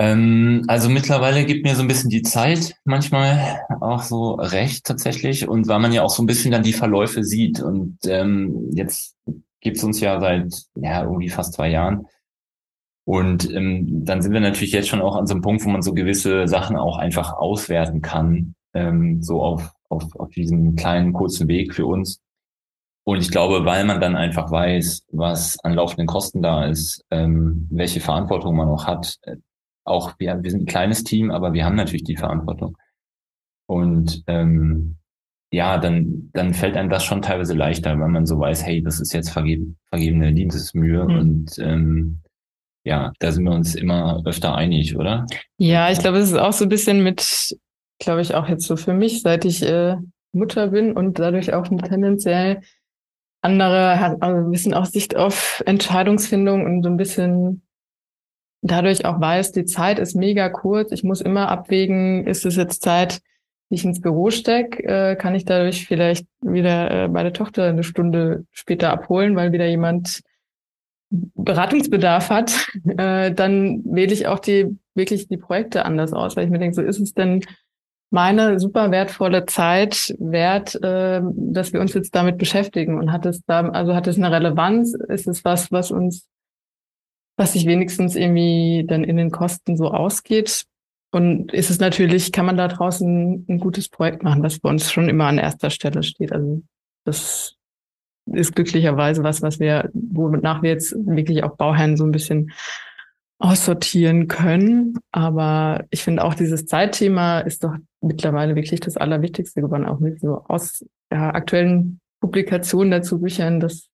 Ähm, also mittlerweile gibt mir so ein bisschen die Zeit manchmal auch so recht tatsächlich und weil man ja auch so ein bisschen dann die Verläufe sieht und ähm, jetzt gibt's uns ja seit ja irgendwie fast zwei Jahren. Und ähm, dann sind wir natürlich jetzt schon auch an so einem Punkt, wo man so gewisse Sachen auch einfach auswerten kann, ähm, so auf, auf, auf diesem kleinen, kurzen Weg für uns. Und ich glaube, weil man dann einfach weiß, was an laufenden Kosten da ist, ähm, welche Verantwortung man auch hat, äh, auch wir, wir sind ein kleines Team, aber wir haben natürlich die Verantwortung. Und ähm, ja, dann, dann fällt einem das schon teilweise leichter, weil man so weiß, hey, das ist jetzt vergeben, vergebene Diensesmühe mhm. und ähm, ja, da sind wir uns immer öfter einig, oder? Ja, ich glaube, es ist auch so ein bisschen mit, glaube ich, auch jetzt so für mich, seit ich äh, Mutter bin und dadurch auch tendenziell andere, also ein bisschen auch Sicht auf Entscheidungsfindung und so ein bisschen dadurch auch weiß, die Zeit ist mega kurz. Ich muss immer abwägen, ist es jetzt Zeit, die ich ins Büro stecke, äh, kann ich dadurch vielleicht wieder äh, meine Tochter eine Stunde später abholen, weil wieder jemand Beratungsbedarf hat, [LAUGHS] äh, dann wähle ich auch die wirklich die Projekte anders aus, weil ich mir denke, so ist es denn meine super wertvolle Zeit wert, äh, dass wir uns jetzt damit beschäftigen und hat es da, also hat es eine Relevanz? Ist es was, was uns, was sich wenigstens irgendwie dann in den Kosten so ausgeht? Und ist es natürlich, kann man da draußen ein gutes Projekt machen, was bei uns schon immer an erster Stelle steht. Also das ist glücklicherweise was, was wir, wonach wir jetzt wirklich auch Bauherren so ein bisschen aussortieren können. Aber ich finde auch dieses Zeitthema ist doch mittlerweile wirklich das Allerwichtigste geworden, auch mit so aus ja, aktuellen Publikationen dazu Büchern. Das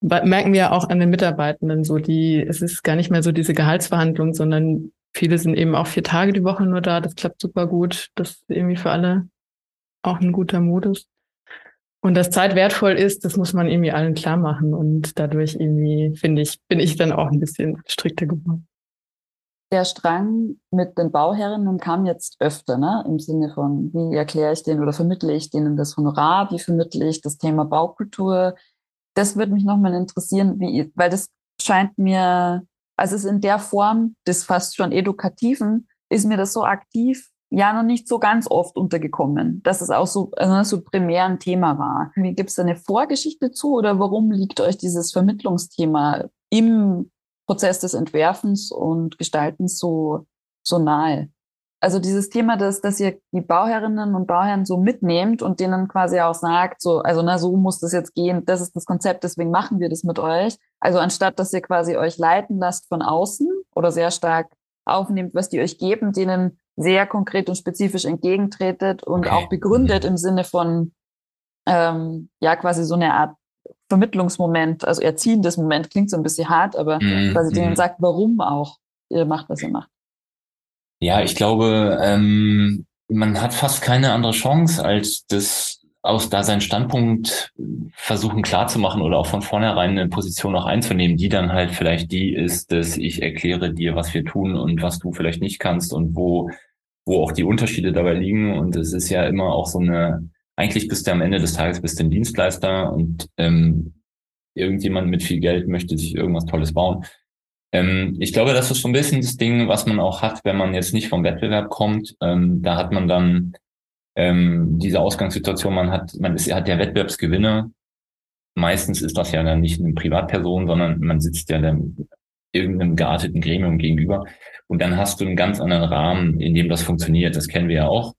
merken wir auch an den Mitarbeitenden so, die, es ist gar nicht mehr so diese Gehaltsverhandlung, sondern viele sind eben auch vier Tage die Woche nur da. Das klappt super gut. Das ist irgendwie für alle auch ein guter Modus. Und dass Zeit wertvoll ist, das muss man irgendwie allen klar machen. Und dadurch irgendwie, finde ich, bin ich dann auch ein bisschen strikter geworden. Der Strang mit den Bauherren kam jetzt öfter, ne? im Sinne von, wie erkläre ich denen oder vermittle ich denen das Honorar, wie vermittle ich das Thema Baukultur. Das würde mich nochmal interessieren, wie, weil das scheint mir, also es in der Form des fast schon edukativen, ist mir das so aktiv ja noch nicht so ganz oft untergekommen, dass es auch so, also so primär ein Thema war. Wie gibt es da eine Vorgeschichte zu oder warum liegt euch dieses Vermittlungsthema im Prozess des Entwerfens und Gestaltens so, so nahe? Also dieses Thema, dass, dass ihr die Bauherrinnen und Bauherren so mitnehmt und denen quasi auch sagt, so, also na, so muss das jetzt gehen, das ist das Konzept, deswegen machen wir das mit euch. Also anstatt, dass ihr quasi euch leiten lasst von außen oder sehr stark aufnehmt, was die euch geben, denen sehr konkret und spezifisch entgegentretet und okay. auch begründet im Sinne von, ähm, ja, quasi so eine Art Vermittlungsmoment, also erziehendes Moment, klingt so ein bisschen hart, aber mm, quasi denen mm. sagt, warum auch ihr macht, was ihr macht. Ja, ich glaube, ähm, man hat fast keine andere Chance, als das aus da seinen Standpunkt versuchen klarzumachen oder auch von vornherein eine Position auch einzunehmen, die dann halt vielleicht die ist, dass ich erkläre dir, was wir tun und was du vielleicht nicht kannst und wo, wo auch die Unterschiede dabei liegen. Und es ist ja immer auch so eine, eigentlich bist du am Ende des Tages bist du ein Dienstleister und ähm, irgendjemand mit viel Geld möchte sich irgendwas Tolles bauen. Ähm, ich glaube, das ist so ein bisschen das Ding, was man auch hat, wenn man jetzt nicht vom Wettbewerb kommt. Ähm, da hat man dann ähm, diese Ausgangssituation, man hat, man ist, hat ja Wettbewerbsgewinner. Meistens ist das ja dann nicht eine Privatperson, sondern man sitzt ja dann irgendeinem gearteten Gremium gegenüber. Und dann hast du einen ganz anderen Rahmen, in dem das funktioniert. Das kennen wir ja auch.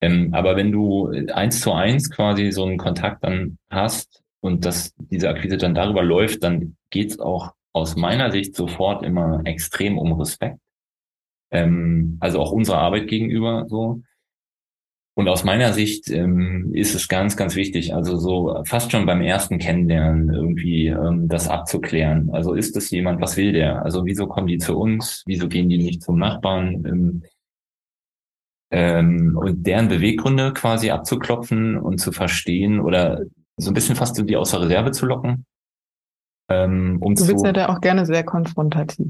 Ähm, aber wenn du eins zu eins quasi so einen Kontakt dann hast und dass diese Akquise dann darüber läuft, dann geht's auch aus meiner Sicht sofort immer extrem um Respekt. Ähm, also auch unserer Arbeit gegenüber so. Und aus meiner Sicht ähm, ist es ganz, ganz wichtig, also so fast schon beim ersten Kennenlernen irgendwie ähm, das abzuklären. Also ist es jemand, was will der? Also wieso kommen die zu uns? Wieso gehen die nicht zum Nachbarn? Ähm, ähm, und deren Beweggründe quasi abzuklopfen und zu verstehen oder so ein bisschen fast die aus der Reserve zu locken. Ähm, um du bist zu, ja da auch gerne sehr konfrontativ.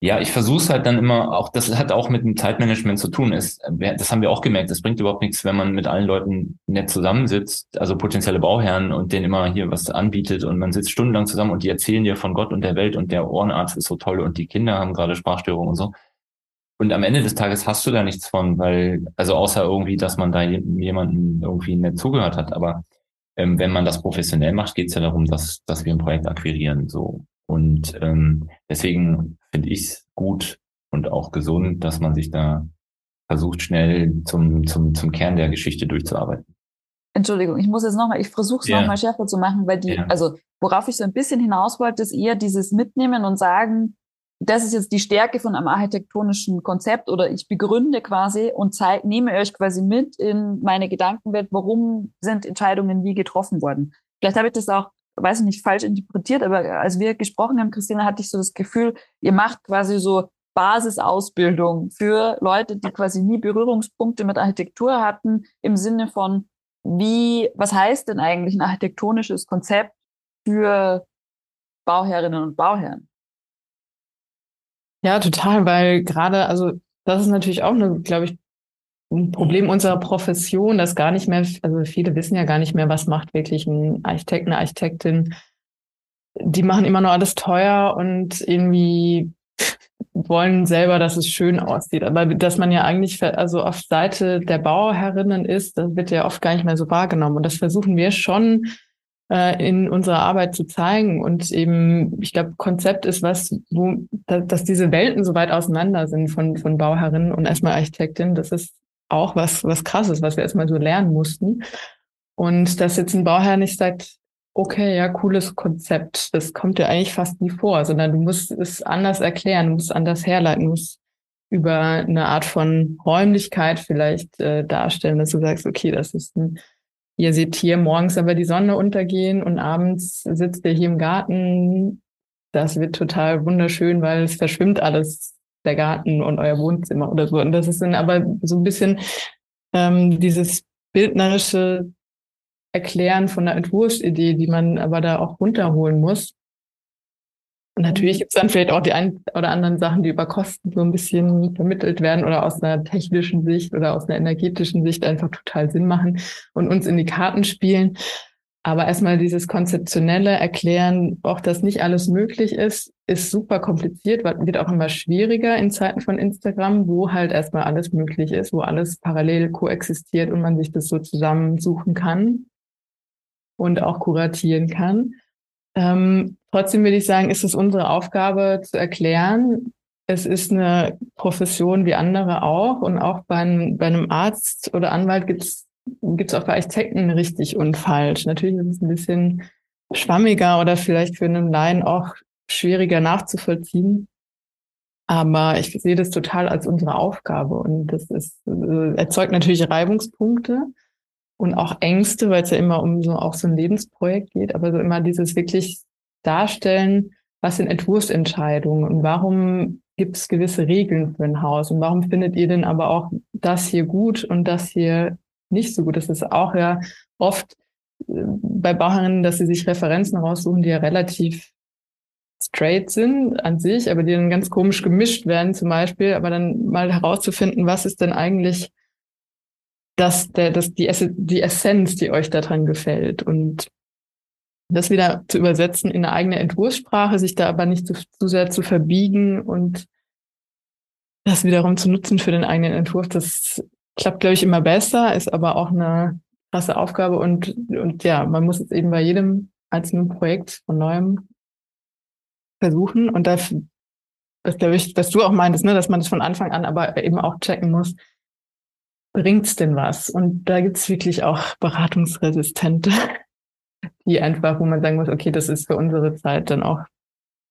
Ja, ich versuche es halt dann immer, auch das hat auch mit dem Zeitmanagement zu tun. Ist, das haben wir auch gemerkt, das bringt überhaupt nichts, wenn man mit allen Leuten nett zusammensitzt, also potenzielle Bauherren und denen immer hier was anbietet und man sitzt stundenlang zusammen und die erzählen dir von Gott und der Welt und der Ohrenarzt ist so toll und die Kinder haben gerade Sprachstörungen und so. Und am Ende des Tages hast du da nichts von, weil, also außer irgendwie, dass man da jemanden irgendwie nett zugehört hat. Aber ähm, wenn man das professionell macht, geht es ja darum, dass, dass wir ein Projekt akquirieren. So. Und ähm, deswegen finde ich es gut und auch gesund, dass man sich da versucht, schnell zum, zum, zum Kern der Geschichte durchzuarbeiten. Entschuldigung, ich muss jetzt nochmal, ich versuche es ja. nochmal schärfer zu machen, weil die, ja. also worauf ich so ein bisschen hinaus wollte, ist eher dieses Mitnehmen und sagen, das ist jetzt die Stärke von einem architektonischen Konzept oder ich begründe quasi und zeig, nehme euch quasi mit in meine Gedankenwelt, warum sind Entscheidungen wie getroffen worden. Vielleicht habe ich das auch, weiß ich nicht, falsch interpretiert, aber als wir gesprochen haben, Christina, hatte ich so das Gefühl, ihr macht quasi so Basisausbildung für Leute, die quasi nie Berührungspunkte mit Architektur hatten, im Sinne von, wie, was heißt denn eigentlich ein architektonisches Konzept für Bauherrinnen und Bauherren? Ja, total, weil gerade, also das ist natürlich auch glaube ich, ein Problem unserer Profession, dass gar nicht mehr, also viele wissen ja gar nicht mehr, was macht wirklich ein Architekt, eine Architektin. Die machen immer nur alles teuer und irgendwie wollen selber, dass es schön aussieht. Aber dass man ja eigentlich also auf Seite der Bauherrinnen ist, das wird ja oft gar nicht mehr so wahrgenommen. Und das versuchen wir schon in unserer Arbeit zu zeigen. Und eben, ich glaube, Konzept ist was, wo, dass diese Welten so weit auseinander sind von, von Bauherrinnen und erstmal Architektin. Das ist auch was, was krasses, was wir erstmal so lernen mussten. Und dass jetzt ein Bauherr nicht sagt, okay, ja, cooles Konzept, das kommt dir eigentlich fast nie vor, sondern du musst es anders erklären, du musst anders herleiten, du musst über eine Art von Räumlichkeit vielleicht äh, darstellen, dass du sagst, okay, das ist ein Ihr seht hier morgens aber die Sonne untergehen und abends sitzt ihr hier im Garten. Das wird total wunderschön, weil es verschwimmt alles, der Garten und euer Wohnzimmer oder so. Und das ist dann aber so ein bisschen ähm, dieses bildnerische Erklären von einer Entwurfsidee, die man aber da auch runterholen muss. Und natürlich mhm. gibt es dann vielleicht auch die ein oder anderen Sachen, die über Kosten so ein bisschen vermittelt werden oder aus einer technischen Sicht oder aus einer energetischen Sicht einfach total Sinn machen und uns in die Karten spielen. Aber erstmal dieses konzeptionelle Erklären, auch dass nicht alles möglich ist, ist super kompliziert, wird auch immer schwieriger in Zeiten von Instagram, wo halt erstmal alles möglich ist, wo alles parallel koexistiert und man sich das so zusammensuchen kann und auch kuratieren kann. Ähm, trotzdem würde ich sagen, ist es unsere Aufgabe zu erklären, es ist eine Profession wie andere auch und auch bei, einem, bei einem Arzt oder Anwalt gibt es auch bei Architekten richtig und falsch. Natürlich ist es ein bisschen schwammiger oder vielleicht für einen Laien auch schwieriger nachzuvollziehen. Aber ich sehe das total als unsere Aufgabe und das ist, äh, erzeugt natürlich Reibungspunkte und auch Ängste, weil es ja immer um so auch so ein Lebensprojekt geht, aber so immer dieses wirklich Darstellen, was sind Entwurfsentscheidungen und warum gibt es gewisse Regeln für ein Haus und warum findet ihr denn aber auch das hier gut und das hier nicht so gut? Das ist auch ja oft äh, bei Bauherren, dass sie sich Referenzen raussuchen, die ja relativ straight sind an sich, aber die dann ganz komisch gemischt werden zum Beispiel, aber dann mal herauszufinden, was ist denn eigentlich das, der, das, die, die Essenz, die euch daran gefällt. Und das wieder zu übersetzen in eine eigene Entwurfssprache, sich da aber nicht zu, zu sehr zu verbiegen und das wiederum zu nutzen für den eigenen Entwurf, das klappt, glaube ich, immer besser, ist aber auch eine krasse Aufgabe und, und ja, man muss es eben bei jedem einzelnen Projekt von neuem versuchen und da, das glaube ich, was du auch meintest, ne, dass man das von Anfang an aber eben auch checken muss, bringt's denn was? Und da gibt's wirklich auch Beratungsresistente, die einfach, wo man sagen muss, okay, das ist für unsere Zeit dann auch,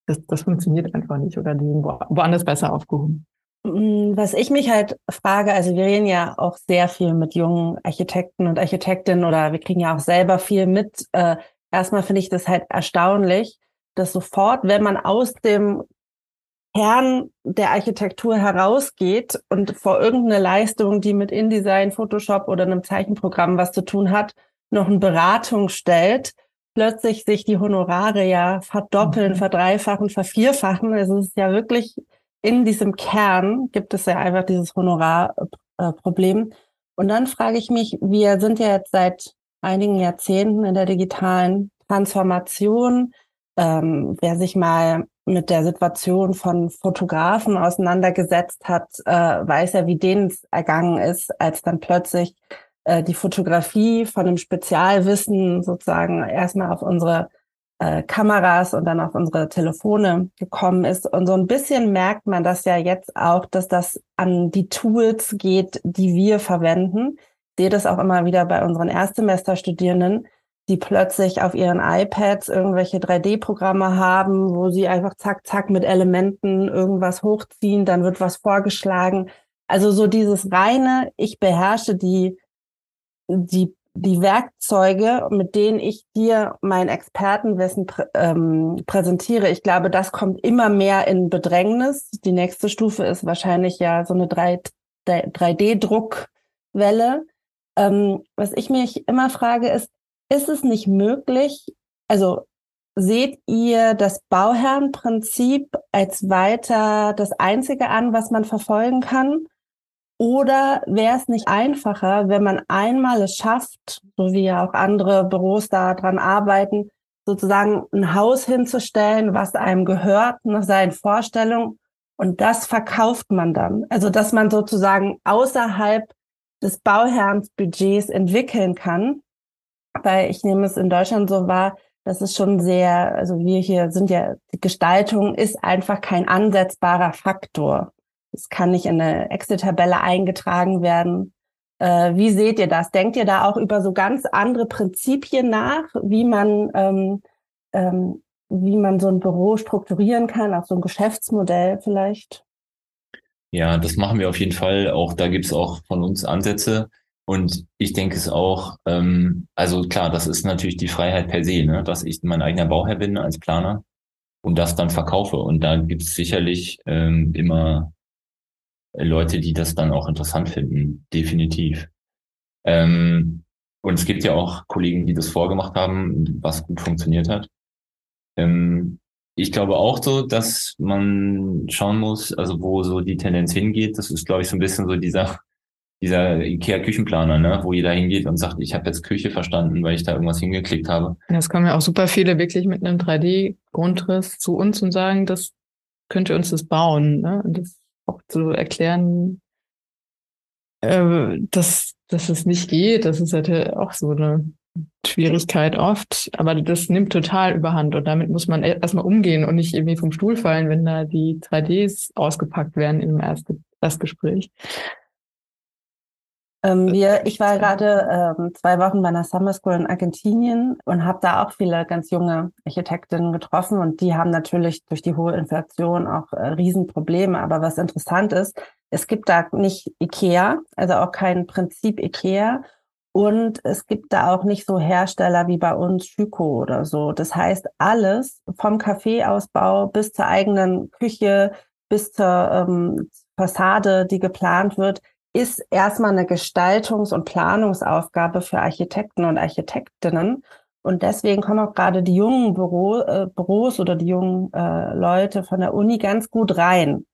das, das funktioniert einfach nicht oder die sind woanders besser aufgehoben. Mm, was ich mich halt frage, also wir reden ja auch sehr viel mit jungen Architekten und Architektinnen oder wir kriegen ja auch selber viel mit. Äh, erstmal finde ich das halt erstaunlich, dass sofort, wenn man aus dem Kern der Architektur herausgeht und vor irgendeine Leistung, die mit InDesign, Photoshop oder einem Zeichenprogramm was zu tun hat, noch eine Beratung stellt, plötzlich sich die Honorare ja verdoppeln, mhm. verdreifachen, vervierfachen. Also es ist ja wirklich in diesem Kern gibt es ja einfach dieses Honorarproblem. Und dann frage ich mich, wir sind ja jetzt seit einigen Jahrzehnten in der digitalen Transformation. Ähm, wer sich mal mit der Situation von Fotografen auseinandergesetzt hat, äh, weiß ja, wie denen es ergangen ist, als dann plötzlich äh, die Fotografie von einem Spezialwissen sozusagen erstmal auf unsere äh, Kameras und dann auf unsere Telefone gekommen ist. Und so ein bisschen merkt man das ja jetzt auch, dass das an die Tools geht, die wir verwenden. Ich sehe das auch immer wieder bei unseren Erstsemesterstudierenden, die plötzlich auf ihren iPads irgendwelche 3D-Programme haben, wo sie einfach zack, zack mit Elementen irgendwas hochziehen, dann wird was vorgeschlagen. Also so dieses reine, ich beherrsche die, die die Werkzeuge, mit denen ich dir mein Expertenwissen prä ähm, präsentiere, ich glaube, das kommt immer mehr in Bedrängnis. Die nächste Stufe ist wahrscheinlich ja so eine 3D-Druckwelle. Ähm, was ich mich immer frage, ist, ist es nicht möglich, also seht ihr das Bauherrenprinzip als weiter das einzige an, was man verfolgen kann? Oder wäre es nicht einfacher, wenn man einmal es schafft, so wie ja auch andere Büros da dran arbeiten, sozusagen ein Haus hinzustellen, was einem gehört, nach seinen Vorstellungen, und das verkauft man dann. Also, dass man sozusagen außerhalb des Bauherrnsbudgets entwickeln kann. Weil ich nehme es in Deutschland so wahr, das ist schon sehr, also wir hier sind ja, die Gestaltung ist einfach kein ansetzbarer Faktor. Es kann nicht in eine Excel-Tabelle eingetragen werden. Äh, wie seht ihr das? Denkt ihr da auch über so ganz andere Prinzipien nach, wie man, ähm, ähm, wie man so ein Büro strukturieren kann, auch so ein Geschäftsmodell vielleicht? Ja, das machen wir auf jeden Fall. Auch da gibt's auch von uns Ansätze. Und ich denke es auch, ähm, also klar, das ist natürlich die Freiheit per se, ne? dass ich mein eigener Bauherr bin als Planer und das dann verkaufe. Und da gibt's sicherlich ähm, immer Leute, die das dann auch interessant finden, definitiv. Ähm, und es gibt ja auch Kollegen, die das vorgemacht haben, was gut funktioniert hat. Ähm, ich glaube auch so, dass man schauen muss, also wo so die Tendenz hingeht. Das ist, glaube ich, so ein bisschen so dieser dieser IKEA-Küchenplaner, ne, wo jeder hingeht und sagt, ich habe jetzt Küche verstanden, weil ich da irgendwas hingeklickt habe. Es kommen ja auch super viele wirklich mit einem 3D-Grundriss zu uns und sagen, das könnte uns das bauen. Ne? Das auch zu erklären, äh, dass, dass es nicht geht. Das ist halt auch so eine Schwierigkeit oft. Aber das nimmt total überhand und damit muss man erstmal umgehen und nicht irgendwie vom Stuhl fallen, wenn da die 3Ds ausgepackt werden im Erstgespräch. Ähm, wir, ich war gerade ähm, zwei Wochen bei einer Summer School in Argentinien und habe da auch viele ganz junge Architektinnen getroffen und die haben natürlich durch die hohe Inflation auch äh, Riesenprobleme. Aber was interessant ist, es gibt da nicht IKEA, also auch kein Prinzip IKEA und es gibt da auch nicht so Hersteller wie bei uns Schüko oder so. Das heißt, alles vom Kaffeeausbau bis zur eigenen Küche, bis zur ähm, Fassade, die geplant wird, ist erstmal eine Gestaltungs- und Planungsaufgabe für Architekten und Architektinnen. Und deswegen kommen auch gerade die jungen Büro, äh, Büros oder die jungen äh, Leute von der Uni ganz gut rein,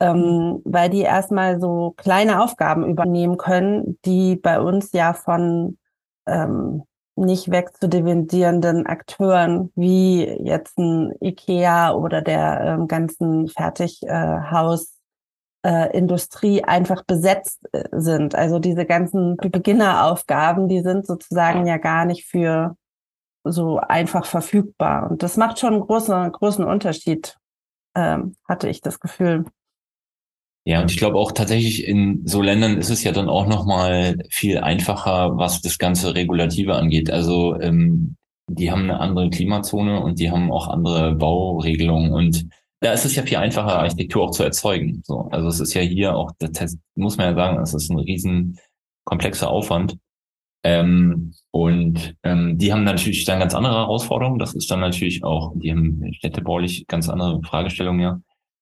ähm, weil die erstmal so kleine Aufgaben übernehmen können, die bei uns ja von ähm, nicht wegzudividierenden Akteuren wie jetzt ein IKEA oder der ähm, ganzen Fertighaus äh, Industrie einfach besetzt äh, sind. Also diese ganzen Beginneraufgaben, die sind sozusagen ja gar nicht für so einfach verfügbar. Und das macht schon einen großen, großen Unterschied, ähm, hatte ich das Gefühl. Ja, und ich glaube auch tatsächlich in so Ländern ist es ja dann auch nochmal viel einfacher, was das ganze Regulative angeht. Also ähm, die haben eine andere Klimazone und die haben auch andere Bauregelungen und ist es ja viel einfacher, Architektur auch zu erzeugen. So, also es ist ja hier auch, das muss man ja sagen, es ist ein riesen komplexer Aufwand. Ähm, und ähm, die haben natürlich dann ganz andere Herausforderungen. Das ist dann natürlich auch, die haben städtebaulich ganz andere Fragestellungen, ja.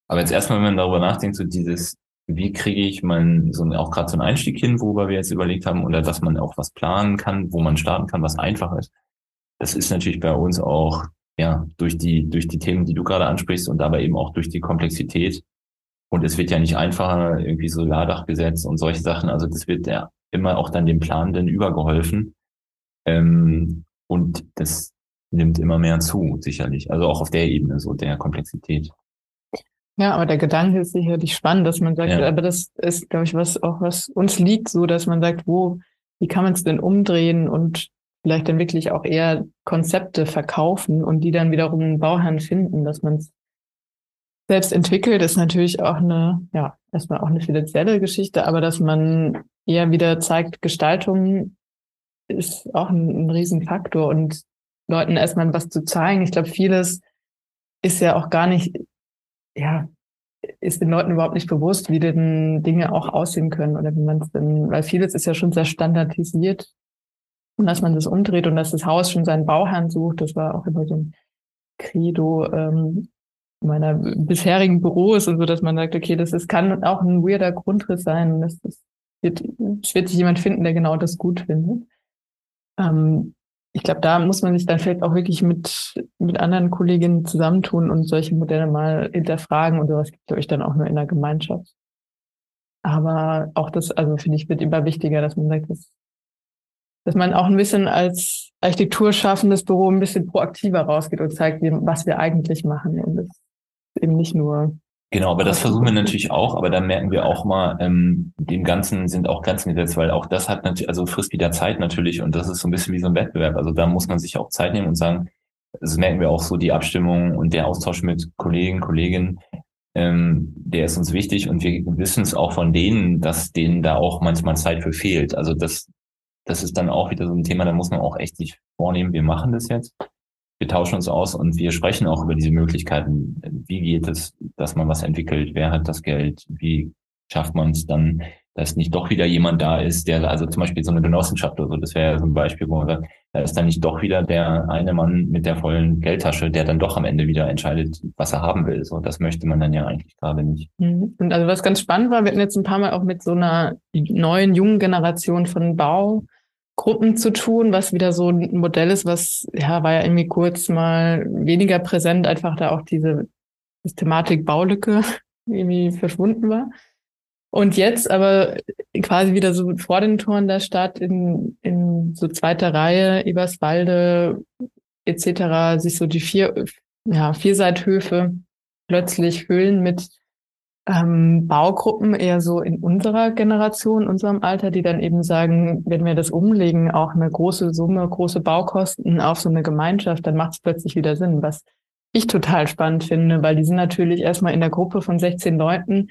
Aber jetzt erstmal, wenn man darüber nachdenkt, so dieses, wie kriege ich mein, so auch gerade so einen Einstieg hin, worüber wir jetzt überlegt haben, oder dass man auch was planen kann, wo man starten kann, was einfach ist. Das ist natürlich bei uns auch ja, durch die, durch die Themen, die du gerade ansprichst und aber eben auch durch die Komplexität. Und es wird ja nicht einfacher, irgendwie Solardachgesetz und solche Sachen. Also das wird ja immer auch dann dem Planenden übergeholfen. Ähm, und das nimmt immer mehr zu, sicherlich. Also auch auf der Ebene, so der Komplexität. Ja, aber der Gedanke ist sicherlich spannend, dass man sagt, ja. aber das ist, glaube ich, was auch was uns liegt, so dass man sagt, wo, wie kann man es denn umdrehen und vielleicht dann wirklich auch eher Konzepte verkaufen und die dann wiederum einen Bauherrn finden, dass man es selbst entwickelt, ist natürlich auch eine, ja, erstmal auch eine finanzielle Geschichte, aber dass man eher wieder zeigt, Gestaltung ist auch ein, ein Riesenfaktor und Leuten erstmal was zu zeigen. Ich glaube, vieles ist ja auch gar nicht, ja, ist den Leuten überhaupt nicht bewusst, wie denn Dinge auch aussehen können oder wie man es denn, weil vieles ist ja schon sehr standardisiert und dass man das umdreht und dass das Haus schon seinen Bauherrn sucht, das war auch immer so ein Credo ähm, meiner bisherigen Büros und so, dass man sagt, okay, das ist, kann auch ein weirder Grundriss sein und das, das wird, es wird sich jemand finden, der genau das gut findet. Ähm, ich glaube, da muss man sich dann vielleicht auch wirklich mit, mit anderen Kolleginnen zusammentun und solche Modelle mal hinterfragen und sowas gibt es euch dann auch nur in der Gemeinschaft. Aber auch das, also finde ich, wird immer wichtiger, dass man sagt, dass, dass man auch ein bisschen als architekturschaffendes Büro ein bisschen proaktiver rausgeht und zeigt, was wir eigentlich machen und das eben nicht nur Genau, aber das versuchen wir natürlich auch, aber dann merken wir auch mal, ähm, dem Ganzen sind auch Grenzen gesetzt, weil auch das hat natürlich, also frisst wieder Zeit natürlich und das ist so ein bisschen wie so ein Wettbewerb. Also da muss man sich auch Zeit nehmen und sagen, das merken wir auch so, die Abstimmung und der Austausch mit Kollegen, Kolleginnen, ähm, der ist uns wichtig und wir wissen es auch von denen, dass denen da auch manchmal Zeit für fehlt. Also das, das ist dann auch wieder so ein Thema, da muss man auch echt sich vornehmen, wir machen das jetzt wir tauschen uns aus und wir sprechen auch über diese Möglichkeiten. Wie geht es, dass man was entwickelt? Wer hat das Geld? Wie schafft man es dann, dass nicht doch wieder jemand da ist, der, also zum Beispiel so eine Genossenschaft oder so, das wäre ja so ein Beispiel, wo man sagt, da ist dann nicht doch wieder der eine Mann mit der vollen Geldtasche, der dann doch am Ende wieder entscheidet, was er haben will. So, das möchte man dann ja eigentlich gerade nicht. Mhm. Und also was ganz spannend war, wir hatten jetzt ein paar Mal auch mit so einer neuen jungen Generation von Bau Gruppen zu tun, was wieder so ein Modell ist, was ja war ja irgendwie kurz mal weniger präsent, einfach da auch diese Systematik Baulücke [LAUGHS] irgendwie verschwunden war. Und jetzt aber quasi wieder so vor den Toren der Stadt in, in so zweiter Reihe, Eberswalde etc. sich so die vier, ja, Vierseithöfe plötzlich füllen mit ähm, Baugruppen eher so in unserer Generation, unserem Alter, die dann eben sagen, wenn wir das umlegen, auch eine große Summe, große Baukosten auf so eine Gemeinschaft, dann macht es plötzlich wieder Sinn, was ich total spannend finde, weil die sind natürlich erstmal in der Gruppe von 16 Leuten,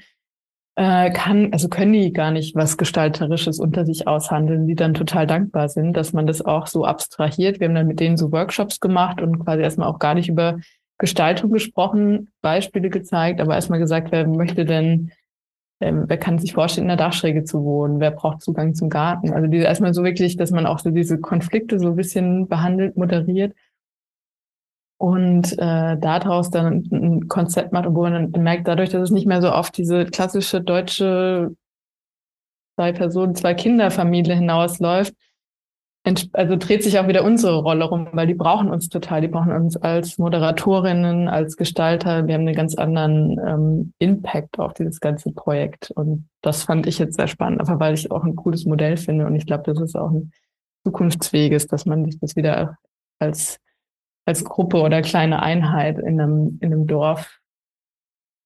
äh, kann, also können die gar nicht was Gestalterisches unter sich aushandeln, die dann total dankbar sind, dass man das auch so abstrahiert. Wir haben dann mit denen so Workshops gemacht und quasi erstmal auch gar nicht über Gestaltung gesprochen, Beispiele gezeigt, aber erstmal gesagt, wer möchte denn, ähm, wer kann sich vorstellen, in der Dachschräge zu wohnen, wer braucht Zugang zum Garten. Also diese erstmal so wirklich, dass man auch so diese Konflikte so ein bisschen behandelt, moderiert und äh, daraus dann ein Konzept macht, wo man dann merkt, dadurch, dass es nicht mehr so oft diese klassische deutsche zwei Personen, zwei Kinderfamilie hinausläuft, also dreht sich auch wieder unsere Rolle rum, weil die brauchen uns total. Die brauchen uns als Moderatorinnen, als Gestalter. Wir haben einen ganz anderen ähm, Impact auf dieses ganze Projekt. Und das fand ich jetzt sehr spannend, aber weil ich auch ein cooles Modell finde. Und ich glaube, das ist auch ein zukunftsfähiges, dass man sich das wieder als, als Gruppe oder kleine Einheit in einem, in einem Dorf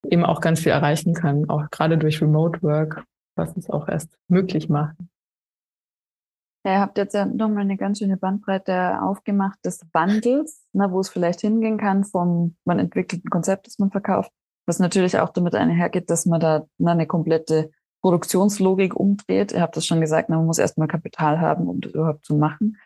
eben auch ganz viel erreichen kann, auch gerade durch Remote Work, was es auch erst möglich macht. Ja, ihr habt jetzt ja nochmal eine ganz schöne Bandbreite aufgemacht des Wandels, ne, wo es vielleicht hingehen kann vom, man entwickelt ein Konzept, das man verkauft, was natürlich auch damit einhergeht, dass man da ne, eine komplette Produktionslogik umdreht. Ihr habt das schon gesagt, ne, man muss erstmal Kapital haben, um das überhaupt zu machen,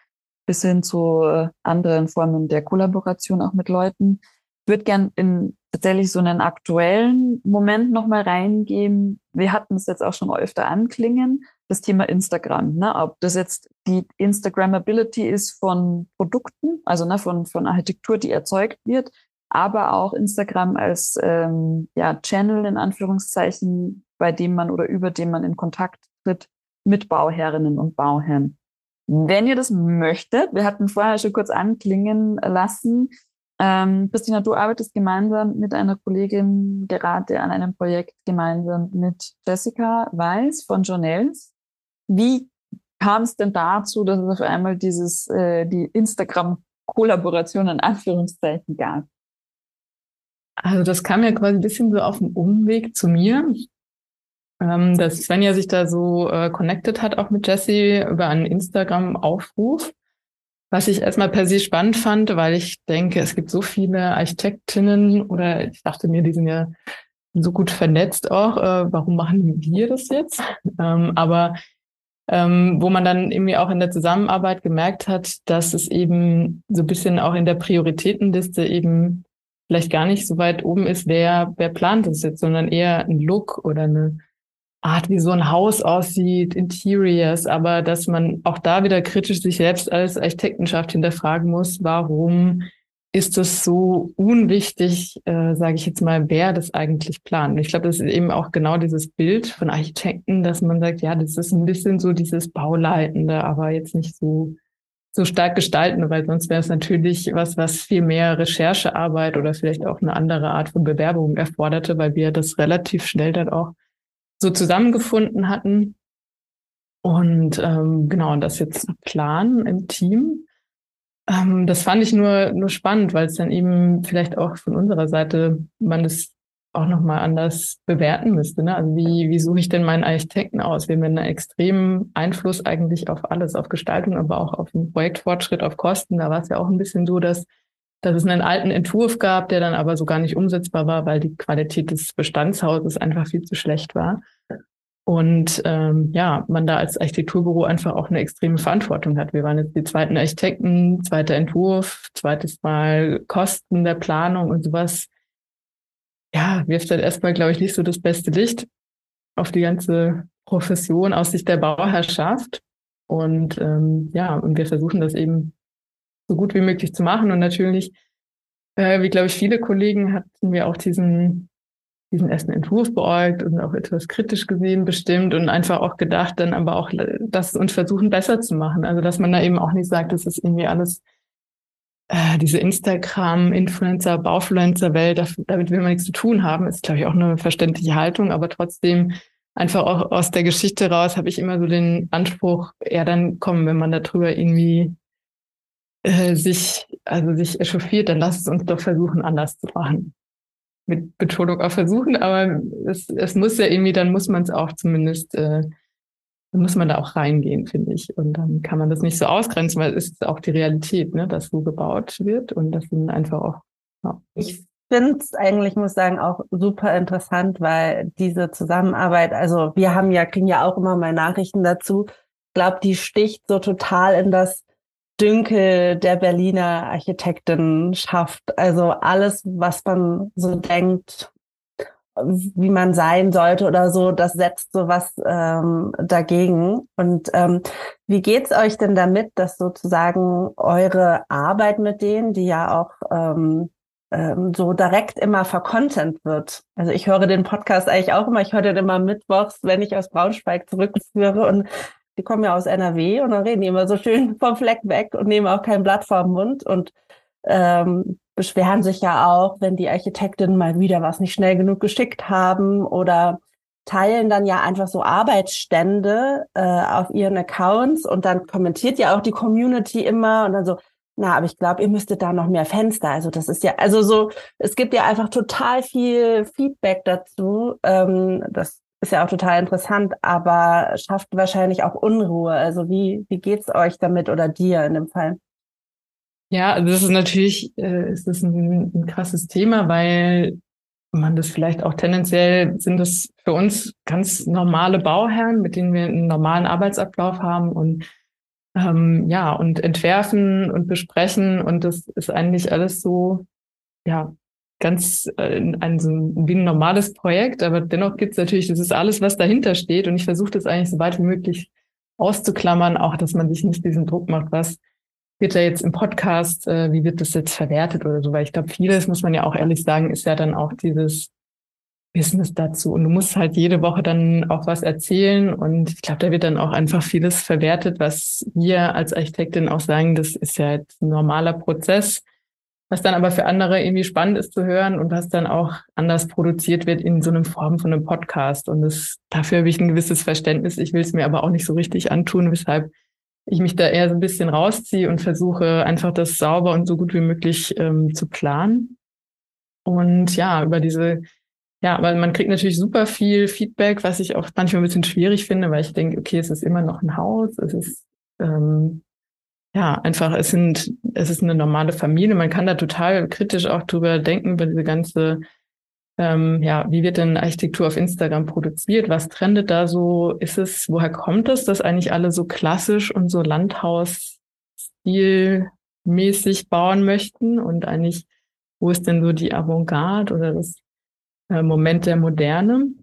bis hin zu äh, anderen Formen der Kollaboration auch mit Leuten. Ich würde gern in tatsächlich so einen aktuellen Moment nochmal reingehen. Wir hatten es jetzt auch schon öfter anklingen das Thema Instagram. Ne? Ob das jetzt die Instagrammability ist von Produkten, also ne, von, von Architektur, die erzeugt wird, aber auch Instagram als ähm, ja, Channel in Anführungszeichen, bei dem man oder über dem man in Kontakt tritt mit Bauherrinnen und Bauherren. Wenn ihr das möchtet, wir hatten vorher schon kurz anklingen lassen, ähm, Christina, du arbeitest gemeinsam mit einer Kollegin gerade an einem Projekt gemeinsam mit Jessica Weiß von Journals. Wie kam es denn dazu, dass es auf einmal dieses, äh, die Instagram-Kollaboration in Anführungszeichen gab? Also das kam ja quasi ein bisschen so auf dem Umweg zu mir, ähm, dass Svenja sich da so äh, connected hat, auch mit Jessie über einen Instagram-Aufruf. Was ich erstmal per se spannend fand, weil ich denke, es gibt so viele Architektinnen oder ich dachte mir, die sind ja so gut vernetzt auch. Äh, warum machen wir das jetzt? Ähm, aber ähm, wo man dann irgendwie auch in der Zusammenarbeit gemerkt hat, dass es eben so ein bisschen auch in der Prioritätenliste eben vielleicht gar nicht so weit oben ist, wer, wer plant das jetzt, sondern eher ein Look oder eine Art, wie so ein Haus aussieht, Interiors, aber dass man auch da wieder kritisch sich selbst als Architektenschaft hinterfragen muss, warum ist es so unwichtig, äh, sage ich jetzt mal, wer das eigentlich plant. Ich glaube, das ist eben auch genau dieses Bild von Architekten, dass man sagt, ja, das ist ein bisschen so dieses Bauleitende, aber jetzt nicht so so stark gestalten, weil sonst wäre es natürlich was, was viel mehr Recherchearbeit oder vielleicht auch eine andere Art von Bewerbung erforderte, weil wir das relativ schnell dann auch so zusammengefunden hatten. Und ähm, genau, und das jetzt planen im Team. Ähm, das fand ich nur, nur spannend, weil es dann eben vielleicht auch von unserer Seite man das auch nochmal anders bewerten müsste. Ne? Also wie, wie suche ich denn meinen Architekten aus? Wir haben einen extremen Einfluss eigentlich auf alles, auf Gestaltung, aber auch auf den Projektfortschritt, auf Kosten. Da war es ja auch ein bisschen so, dass, dass es einen alten Entwurf gab, der dann aber so gar nicht umsetzbar war, weil die Qualität des Bestandshauses einfach viel zu schlecht war. Und ähm, ja, man da als Architekturbüro einfach auch eine extreme Verantwortung hat. Wir waren jetzt die zweiten Architekten, zweiter Entwurf, zweites Mal Kosten der Planung und sowas ja, wirft dann erstmal, glaube ich, nicht so das beste Licht auf die ganze Profession aus Sicht der Bauherrschaft. Und ähm, ja, und wir versuchen das eben so gut wie möglich zu machen. Und natürlich, äh, wie glaube ich, viele Kollegen hatten wir auch diesen, diesen ersten Entwurf beäugt und auch etwas kritisch gesehen bestimmt und einfach auch gedacht, dann aber auch das und versuchen besser zu machen. Also dass man da eben auch nicht sagt, das ist irgendwie alles äh, diese Instagram-Influencer, Baufluencer-Welt, damit will man nichts zu tun haben, ist, glaube ich, auch eine verständliche Haltung, aber trotzdem einfach auch aus der Geschichte raus habe ich immer so den Anspruch, eher dann kommen, wenn man darüber irgendwie äh, sich, also sich echauffiert, dann lass es uns doch versuchen, anders zu machen. Mit Betonung auf versuchen, aber es, es muss ja irgendwie, dann muss man es auch zumindest äh, dann muss man da auch reingehen, finde ich. Und dann kann man das nicht so ausgrenzen, weil es ist auch die Realität, ne, dass so gebaut wird und das sind einfach auch. Ja. Ich finde es eigentlich, muss sagen, auch super interessant, weil diese Zusammenarbeit, also wir haben ja, kriegen ja auch immer mal Nachrichten dazu. Glaube, die sticht so total in das Dünkel der Berliner Architektin schafft. Also alles, was man so denkt, wie man sein sollte oder so, das setzt sowas ähm, dagegen. Und ähm, wie geht's euch denn damit, dass sozusagen eure Arbeit mit denen, die ja auch ähm, ähm, so direkt immer vercontent wird? Also ich höre den Podcast eigentlich auch immer, ich höre den immer mittwochs, wenn ich aus Braunschweig zurückführe und die kommen ja aus NRW und dann reden die immer so schön vom Fleck weg und nehmen auch kein Blatt vor den Mund und ähm, beschweren sich ja auch, wenn die Architektinnen mal wieder was nicht schnell genug geschickt haben oder teilen dann ja einfach so Arbeitsstände äh, auf ihren Accounts und dann kommentiert ja auch die Community immer und dann so, na, aber ich glaube, ihr müsstet da noch mehr Fenster. Also das ist ja, also so, es gibt ja einfach total viel Feedback dazu. Ähm, das ist ja auch total interessant, aber schafft wahrscheinlich auch Unruhe. Also wie, wie geht's euch damit oder dir in dem Fall? Ja, also das ist natürlich, äh, ist das ein, ein krasses Thema, weil man das vielleicht auch tendenziell sind das für uns ganz normale Bauherren, mit denen wir einen normalen Arbeitsablauf haben und ähm, ja und entwerfen und besprechen und das ist eigentlich alles so ja ganz äh, ein, so ein, wie ein normales Projekt, aber dennoch gibt es natürlich, das ist alles, was dahinter steht und ich versuche das eigentlich so weit wie möglich auszuklammern, auch dass man sich nicht diesen Druck macht, was wird da jetzt im Podcast, äh, wie wird das jetzt verwertet oder so, weil ich glaube, vieles, muss man ja auch ehrlich sagen, ist ja dann auch dieses Business dazu. Und du musst halt jede Woche dann auch was erzählen. Und ich glaube, da wird dann auch einfach vieles verwertet, was wir als Architektin auch sagen, das ist ja jetzt ein normaler Prozess, was dann aber für andere irgendwie spannend ist zu hören und was dann auch anders produziert wird in so einem Form von einem Podcast. Und das, dafür habe ich ein gewisses Verständnis. Ich will es mir aber auch nicht so richtig antun, weshalb ich mich da eher so ein bisschen rausziehe und versuche einfach das sauber und so gut wie möglich ähm, zu planen. Und ja, über diese, ja, weil man kriegt natürlich super viel Feedback, was ich auch manchmal ein bisschen schwierig finde, weil ich denke, okay, es ist immer noch ein Haus, es ist ähm, ja, einfach, es sind, es ist eine normale Familie. Man kann da total kritisch auch drüber denken, über diese ganze, ähm, ja, wie wird denn Architektur auf Instagram produziert? Was trendet da so? Ist es, woher kommt es, dass eigentlich alle so klassisch und so Landhausstilmäßig bauen möchten? Und eigentlich, wo ist denn so die Avantgarde oder das äh, Moment der Moderne?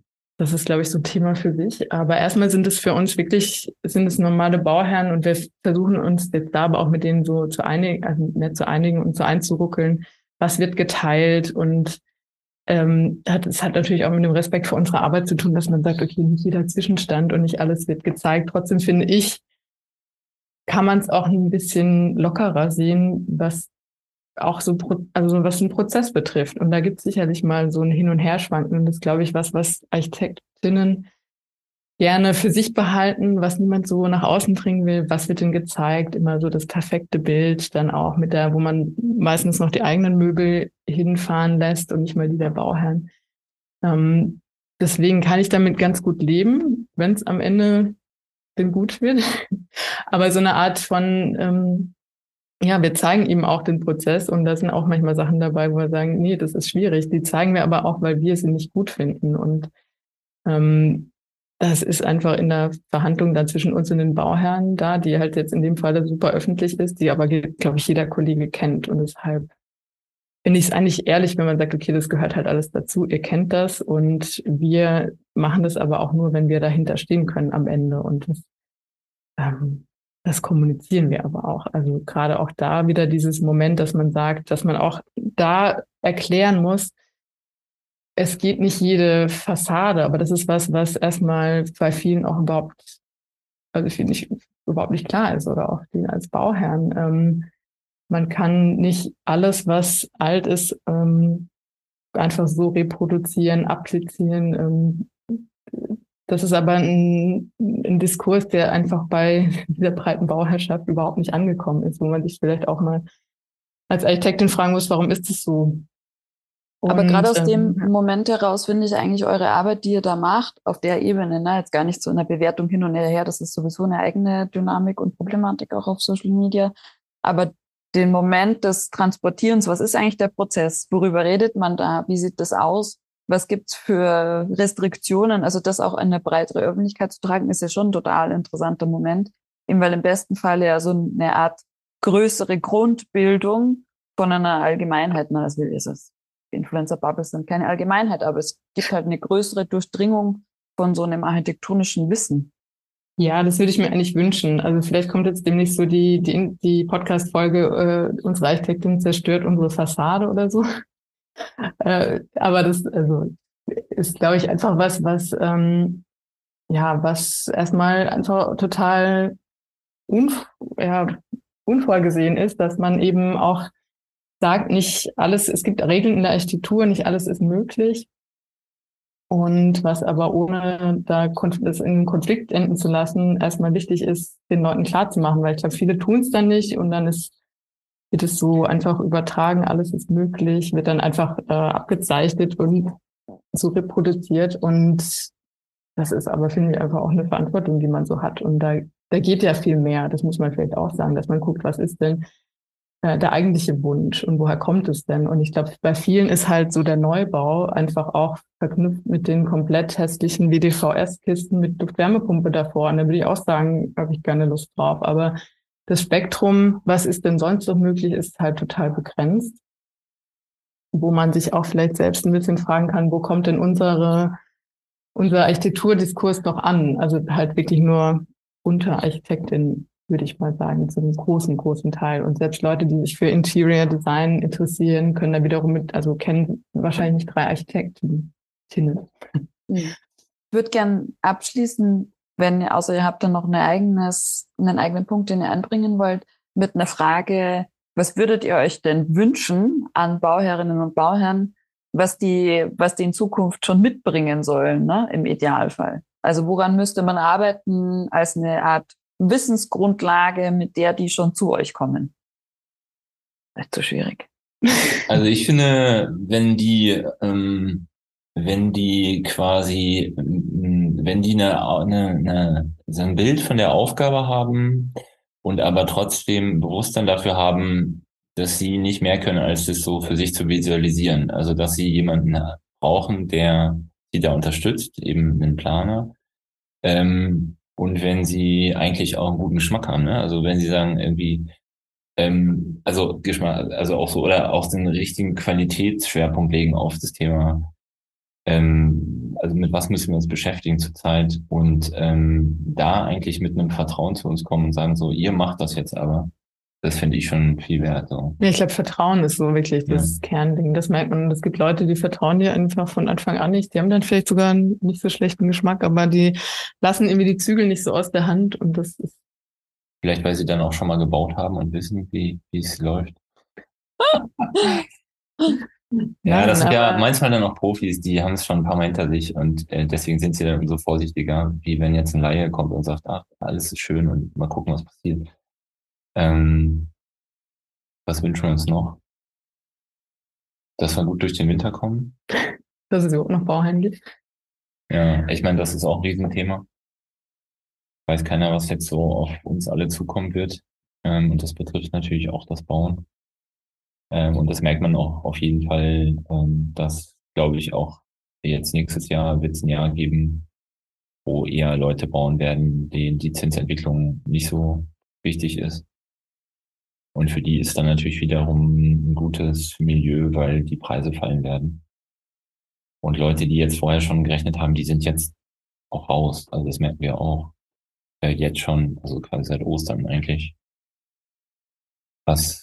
Das ist, glaube ich, so ein Thema für sich. Aber erstmal sind es für uns wirklich, sind es normale Bauherren und wir versuchen uns jetzt da aber auch mit denen so zu einigen, also mehr zu einigen und so einzuruckeln, was wird geteilt und ähm, hat, es hat natürlich auch mit dem Respekt vor unserer Arbeit zu tun, dass man sagt, okay, nicht jeder Zwischenstand und nicht alles wird gezeigt. Trotzdem finde ich, kann man es auch ein bisschen lockerer sehen, was auch so, also was den Prozess betrifft. Und da gibt es sicherlich mal so ein Hin- und Herschwanken. Und das ist, glaube ich, was, was Architektinnen gerne für sich behalten, was niemand so nach außen bringen will. Was wird denn gezeigt? Immer so das perfekte Bild, dann auch mit der, wo man meistens noch die eigenen Möbel hinfahren lässt und nicht mal die der Bauherren. Ähm, deswegen kann ich damit ganz gut leben, wenn es am Ende denn gut wird. [LAUGHS] Aber so eine Art von ähm, ja, wir zeigen ihm auch den Prozess und da sind auch manchmal Sachen dabei, wo wir sagen, nee, das ist schwierig. Die zeigen wir aber auch, weil wir sie nicht gut finden. Und ähm, das ist einfach in der Verhandlung dann zwischen uns und den Bauherren da, die halt jetzt in dem Fall super öffentlich ist, die aber, glaube ich, jeder Kollege kennt. Und deshalb finde ich es eigentlich ehrlich, wenn man sagt, okay, das gehört halt alles dazu, ihr kennt das und wir machen das aber auch nur, wenn wir dahinter stehen können am Ende. Und das ähm, das kommunizieren wir aber auch. Also gerade auch da wieder dieses Moment, dass man sagt, dass man auch da erklären muss, es geht nicht jede Fassade, aber das ist was, was erstmal bei vielen auch überhaupt, also finde ich, überhaupt nicht klar ist oder auch die als Bauherren. Ähm, man kann nicht alles, was alt ist, ähm, einfach so reproduzieren, applizieren. Ähm, das ist aber ein, ein, Diskurs, der einfach bei [LAUGHS] dieser breiten Bauherrschaft überhaupt nicht angekommen ist, wo man sich vielleicht auch mal als Architektin fragen muss, warum ist es so? Und, aber gerade aus ähm, dem Moment heraus finde ich eigentlich eure Arbeit, die ihr da macht, auf der Ebene, ne, jetzt gar nicht so in der Bewertung hin und her, das ist sowieso eine eigene Dynamik und Problematik auch auf Social Media. Aber den Moment des Transportierens, was ist eigentlich der Prozess? Worüber redet man da? Wie sieht das aus? Was gibt's für Restriktionen? Also das auch in eine breitere Öffentlichkeit zu tragen, ist ja schon ein total interessanter Moment. Eben weil im besten Fall ja so eine Art größere Grundbildung von einer Allgemeinheit, na, das will ist es. Influencer-Bubbles sind keine Allgemeinheit, aber es gibt halt eine größere Durchdringung von so einem architektonischen Wissen. Ja, das würde ich mir eigentlich wünschen. Also vielleicht kommt jetzt demnächst so die, die, die Podcast-Folge, äh, unsere Architektin zerstört unsere Fassade oder so. Äh, aber das also, ist, glaube ich, einfach was, was, ähm, ja, was erstmal einfach total unv ja, unvorgesehen ist, dass man eben auch sagt, nicht alles, es gibt Regeln in der Architektur, nicht alles ist möglich. Und was aber ohne da das in Konflikt enden zu lassen, erstmal wichtig ist, den Leuten klarzumachen, weil ich glaube, viele tun es dann nicht und dann ist wird es so einfach übertragen, alles ist möglich, wird dann einfach äh, abgezeichnet und so reproduziert. Und das ist aber, finde ich, einfach auch eine Verantwortung, die man so hat. Und da, da geht ja viel mehr. Das muss man vielleicht auch sagen, dass man guckt, was ist denn äh, der eigentliche Wunsch und woher kommt es denn? Und ich glaube, bei vielen ist halt so der Neubau einfach auch verknüpft mit den komplett hässlichen WDVS-Kisten mit Luftwärmepumpe davor. Und da würde ich auch sagen, habe ich keine Lust drauf. Aber das Spektrum, was ist denn sonst noch möglich, ist halt total begrenzt. Wo man sich auch vielleicht selbst ein bisschen fragen kann, wo kommt denn unsere, unser Architekturdiskurs noch an? Also halt wirklich nur unter Architektin, würde ich mal sagen, zu einem großen, großen Teil. Und selbst Leute, die sich für Interior Design interessieren, können da wiederum mit, also kennen wahrscheinlich nicht drei Architektinnen. Ich würde gern abschließen wenn ihr, außer ihr habt dann noch ein eigenes, einen eigenen Punkt, den ihr anbringen wollt, mit einer Frage, was würdet ihr euch denn wünschen an Bauherrinnen und Bauherren, was die, was die in Zukunft schon mitbringen sollen, ne, im Idealfall? Also woran müsste man arbeiten als eine Art Wissensgrundlage, mit der die schon zu euch kommen? Das ist zu schwierig. Also ich finde, wenn die ähm, wenn die quasi, wenn die eine, eine, eine, so ein Bild von der Aufgabe haben und aber trotzdem Bewusstsein dafür haben, dass sie nicht mehr können, als das so für sich zu visualisieren. Also dass sie jemanden brauchen, der sie da unterstützt, eben einen Planer. Ähm, und wenn sie eigentlich auch einen guten Geschmack haben, ne? Also wenn sie sagen, irgendwie, ähm, also Geschmack, also auch so, oder auch den richtigen Qualitätsschwerpunkt legen auf das Thema, ähm, also mit was müssen wir uns beschäftigen zurzeit und ähm, da eigentlich mit einem Vertrauen zu uns kommen und sagen so, ihr macht das jetzt aber. Das finde ich schon viel wert. So. Ja, ich glaube, Vertrauen ist so wirklich das ja. Kernding. Das merkt man. Es gibt Leute, die vertrauen dir einfach von Anfang an nicht. Die haben dann vielleicht sogar einen nicht so schlechten Geschmack, aber die lassen irgendwie die Zügel nicht so aus der Hand und das ist. Vielleicht, weil sie dann auch schon mal gebaut haben und wissen, wie, wie es läuft. [LAUGHS] Ja, das sind ja manchmal dann auch Profis, die haben es schon ein paar Mal hinter sich und äh, deswegen sind sie dann umso vorsichtiger, wie wenn jetzt ein Laie kommt und sagt, ach, alles ist schön und mal gucken, was passiert. Ähm, was wünschen wir uns noch? Dass wir gut durch den Winter kommen. Dass es überhaupt noch Bauherren gibt. Ja, ich meine, das ist auch ein Riesenthema. Weiß keiner, was jetzt so auf uns alle zukommen wird. Ähm, und das betrifft natürlich auch das Bauen. Ähm, und das merkt man auch auf jeden Fall, ähm, dass, glaube ich, auch jetzt nächstes Jahr wird es ein Jahr geben, wo eher Leute bauen werden, denen die Zinsentwicklung nicht so wichtig ist. Und für die ist dann natürlich wiederum ein gutes Milieu, weil die Preise fallen werden. Und Leute, die jetzt vorher schon gerechnet haben, die sind jetzt auch raus. Also das merken wir auch äh, jetzt schon, also quasi seit Ostern eigentlich. Was,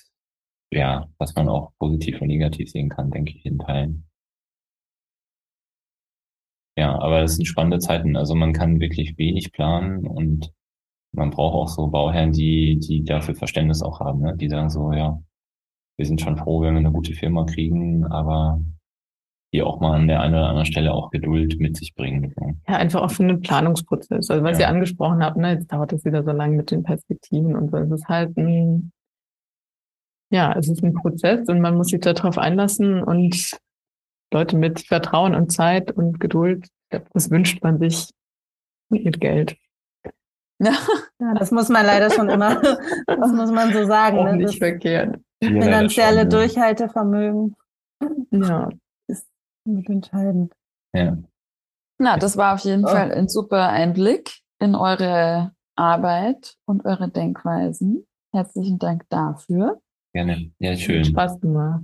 ja, was man auch positiv und negativ sehen kann, denke ich in Teilen. Ja, aber es sind spannende Zeiten. Also man kann wirklich wenig planen und man braucht auch so Bauherren, die, die dafür Verständnis auch haben, ne? die sagen so, ja, wir sind schon froh, wenn wir eine gute Firma kriegen, aber die auch mal an der einen oder anderen Stelle auch Geduld mit sich bringen. Ja, einfach auch für einen Planungsprozess. Also was ja. ihr angesprochen habt, ne, jetzt dauert es wieder so lange mit den Perspektiven und so. Es ist halt ein, ja, es ist ein Prozess und man muss sich darauf einlassen und Leute mit Vertrauen und Zeit und Geduld, das wünscht man sich mit Geld. [LAUGHS] Ja. das muss man leider schon immer, [LAUGHS] das muss man so sagen. Auch ne? nicht das verkehrt. Finanzielle schon, Durchhaltevermögen. Ja, [LAUGHS] ist entscheidend. Ja. Na, das war auf jeden oh. Fall ein super Einblick in eure Arbeit und eure Denkweisen. Herzlichen Dank dafür. Gerne. Ja, schön. Spaß gemacht.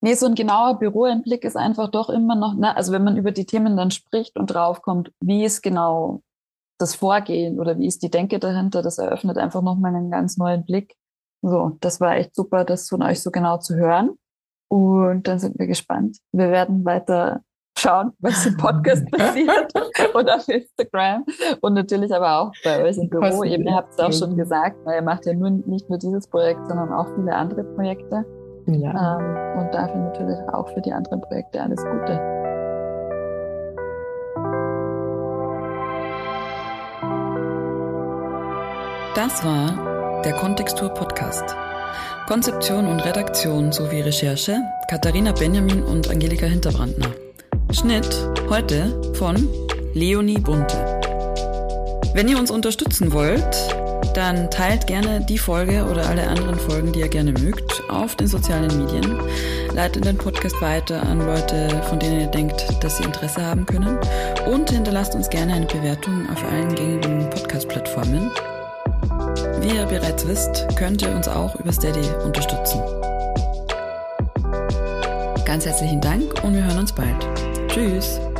Nee, so ein genauer Büroeinblick ist einfach doch immer noch, na, also wenn man über die Themen dann spricht und draufkommt, wie es genau das Vorgehen oder wie ist die Denke dahinter, das eröffnet einfach nochmal einen ganz neuen Blick. So, das war echt super, das von euch so genau zu hören. Und dann sind wir gespannt. Wir werden weiter schauen, was im Podcast [LAUGHS] passiert [LAUGHS] und auf Instagram und natürlich aber auch bei euch im Büro. Eben, ihr habt es auch schon gesagt, weil ihr macht ja nur, nicht nur dieses Projekt, sondern auch viele andere Projekte. Ja. Ähm, und dafür natürlich auch für die anderen Projekte alles Gute. Das war der Kontextur Podcast. Konzeption und Redaktion sowie Recherche Katharina Benjamin und Angelika Hinterbrandner. Schnitt heute von Leonie Bunte. Wenn ihr uns unterstützen wollt, dann teilt gerne die Folge oder alle anderen Folgen, die ihr gerne mögt, auf den sozialen Medien. Leitet den Podcast weiter an Leute, von denen ihr denkt, dass sie Interesse haben können. Und hinterlasst uns gerne eine Bewertung auf allen gängigen Podcast-Plattformen. Wie ihr bereits wisst, könnt ihr uns auch über Steady unterstützen. Ganz herzlichen Dank und wir hören uns bald. Tschüss!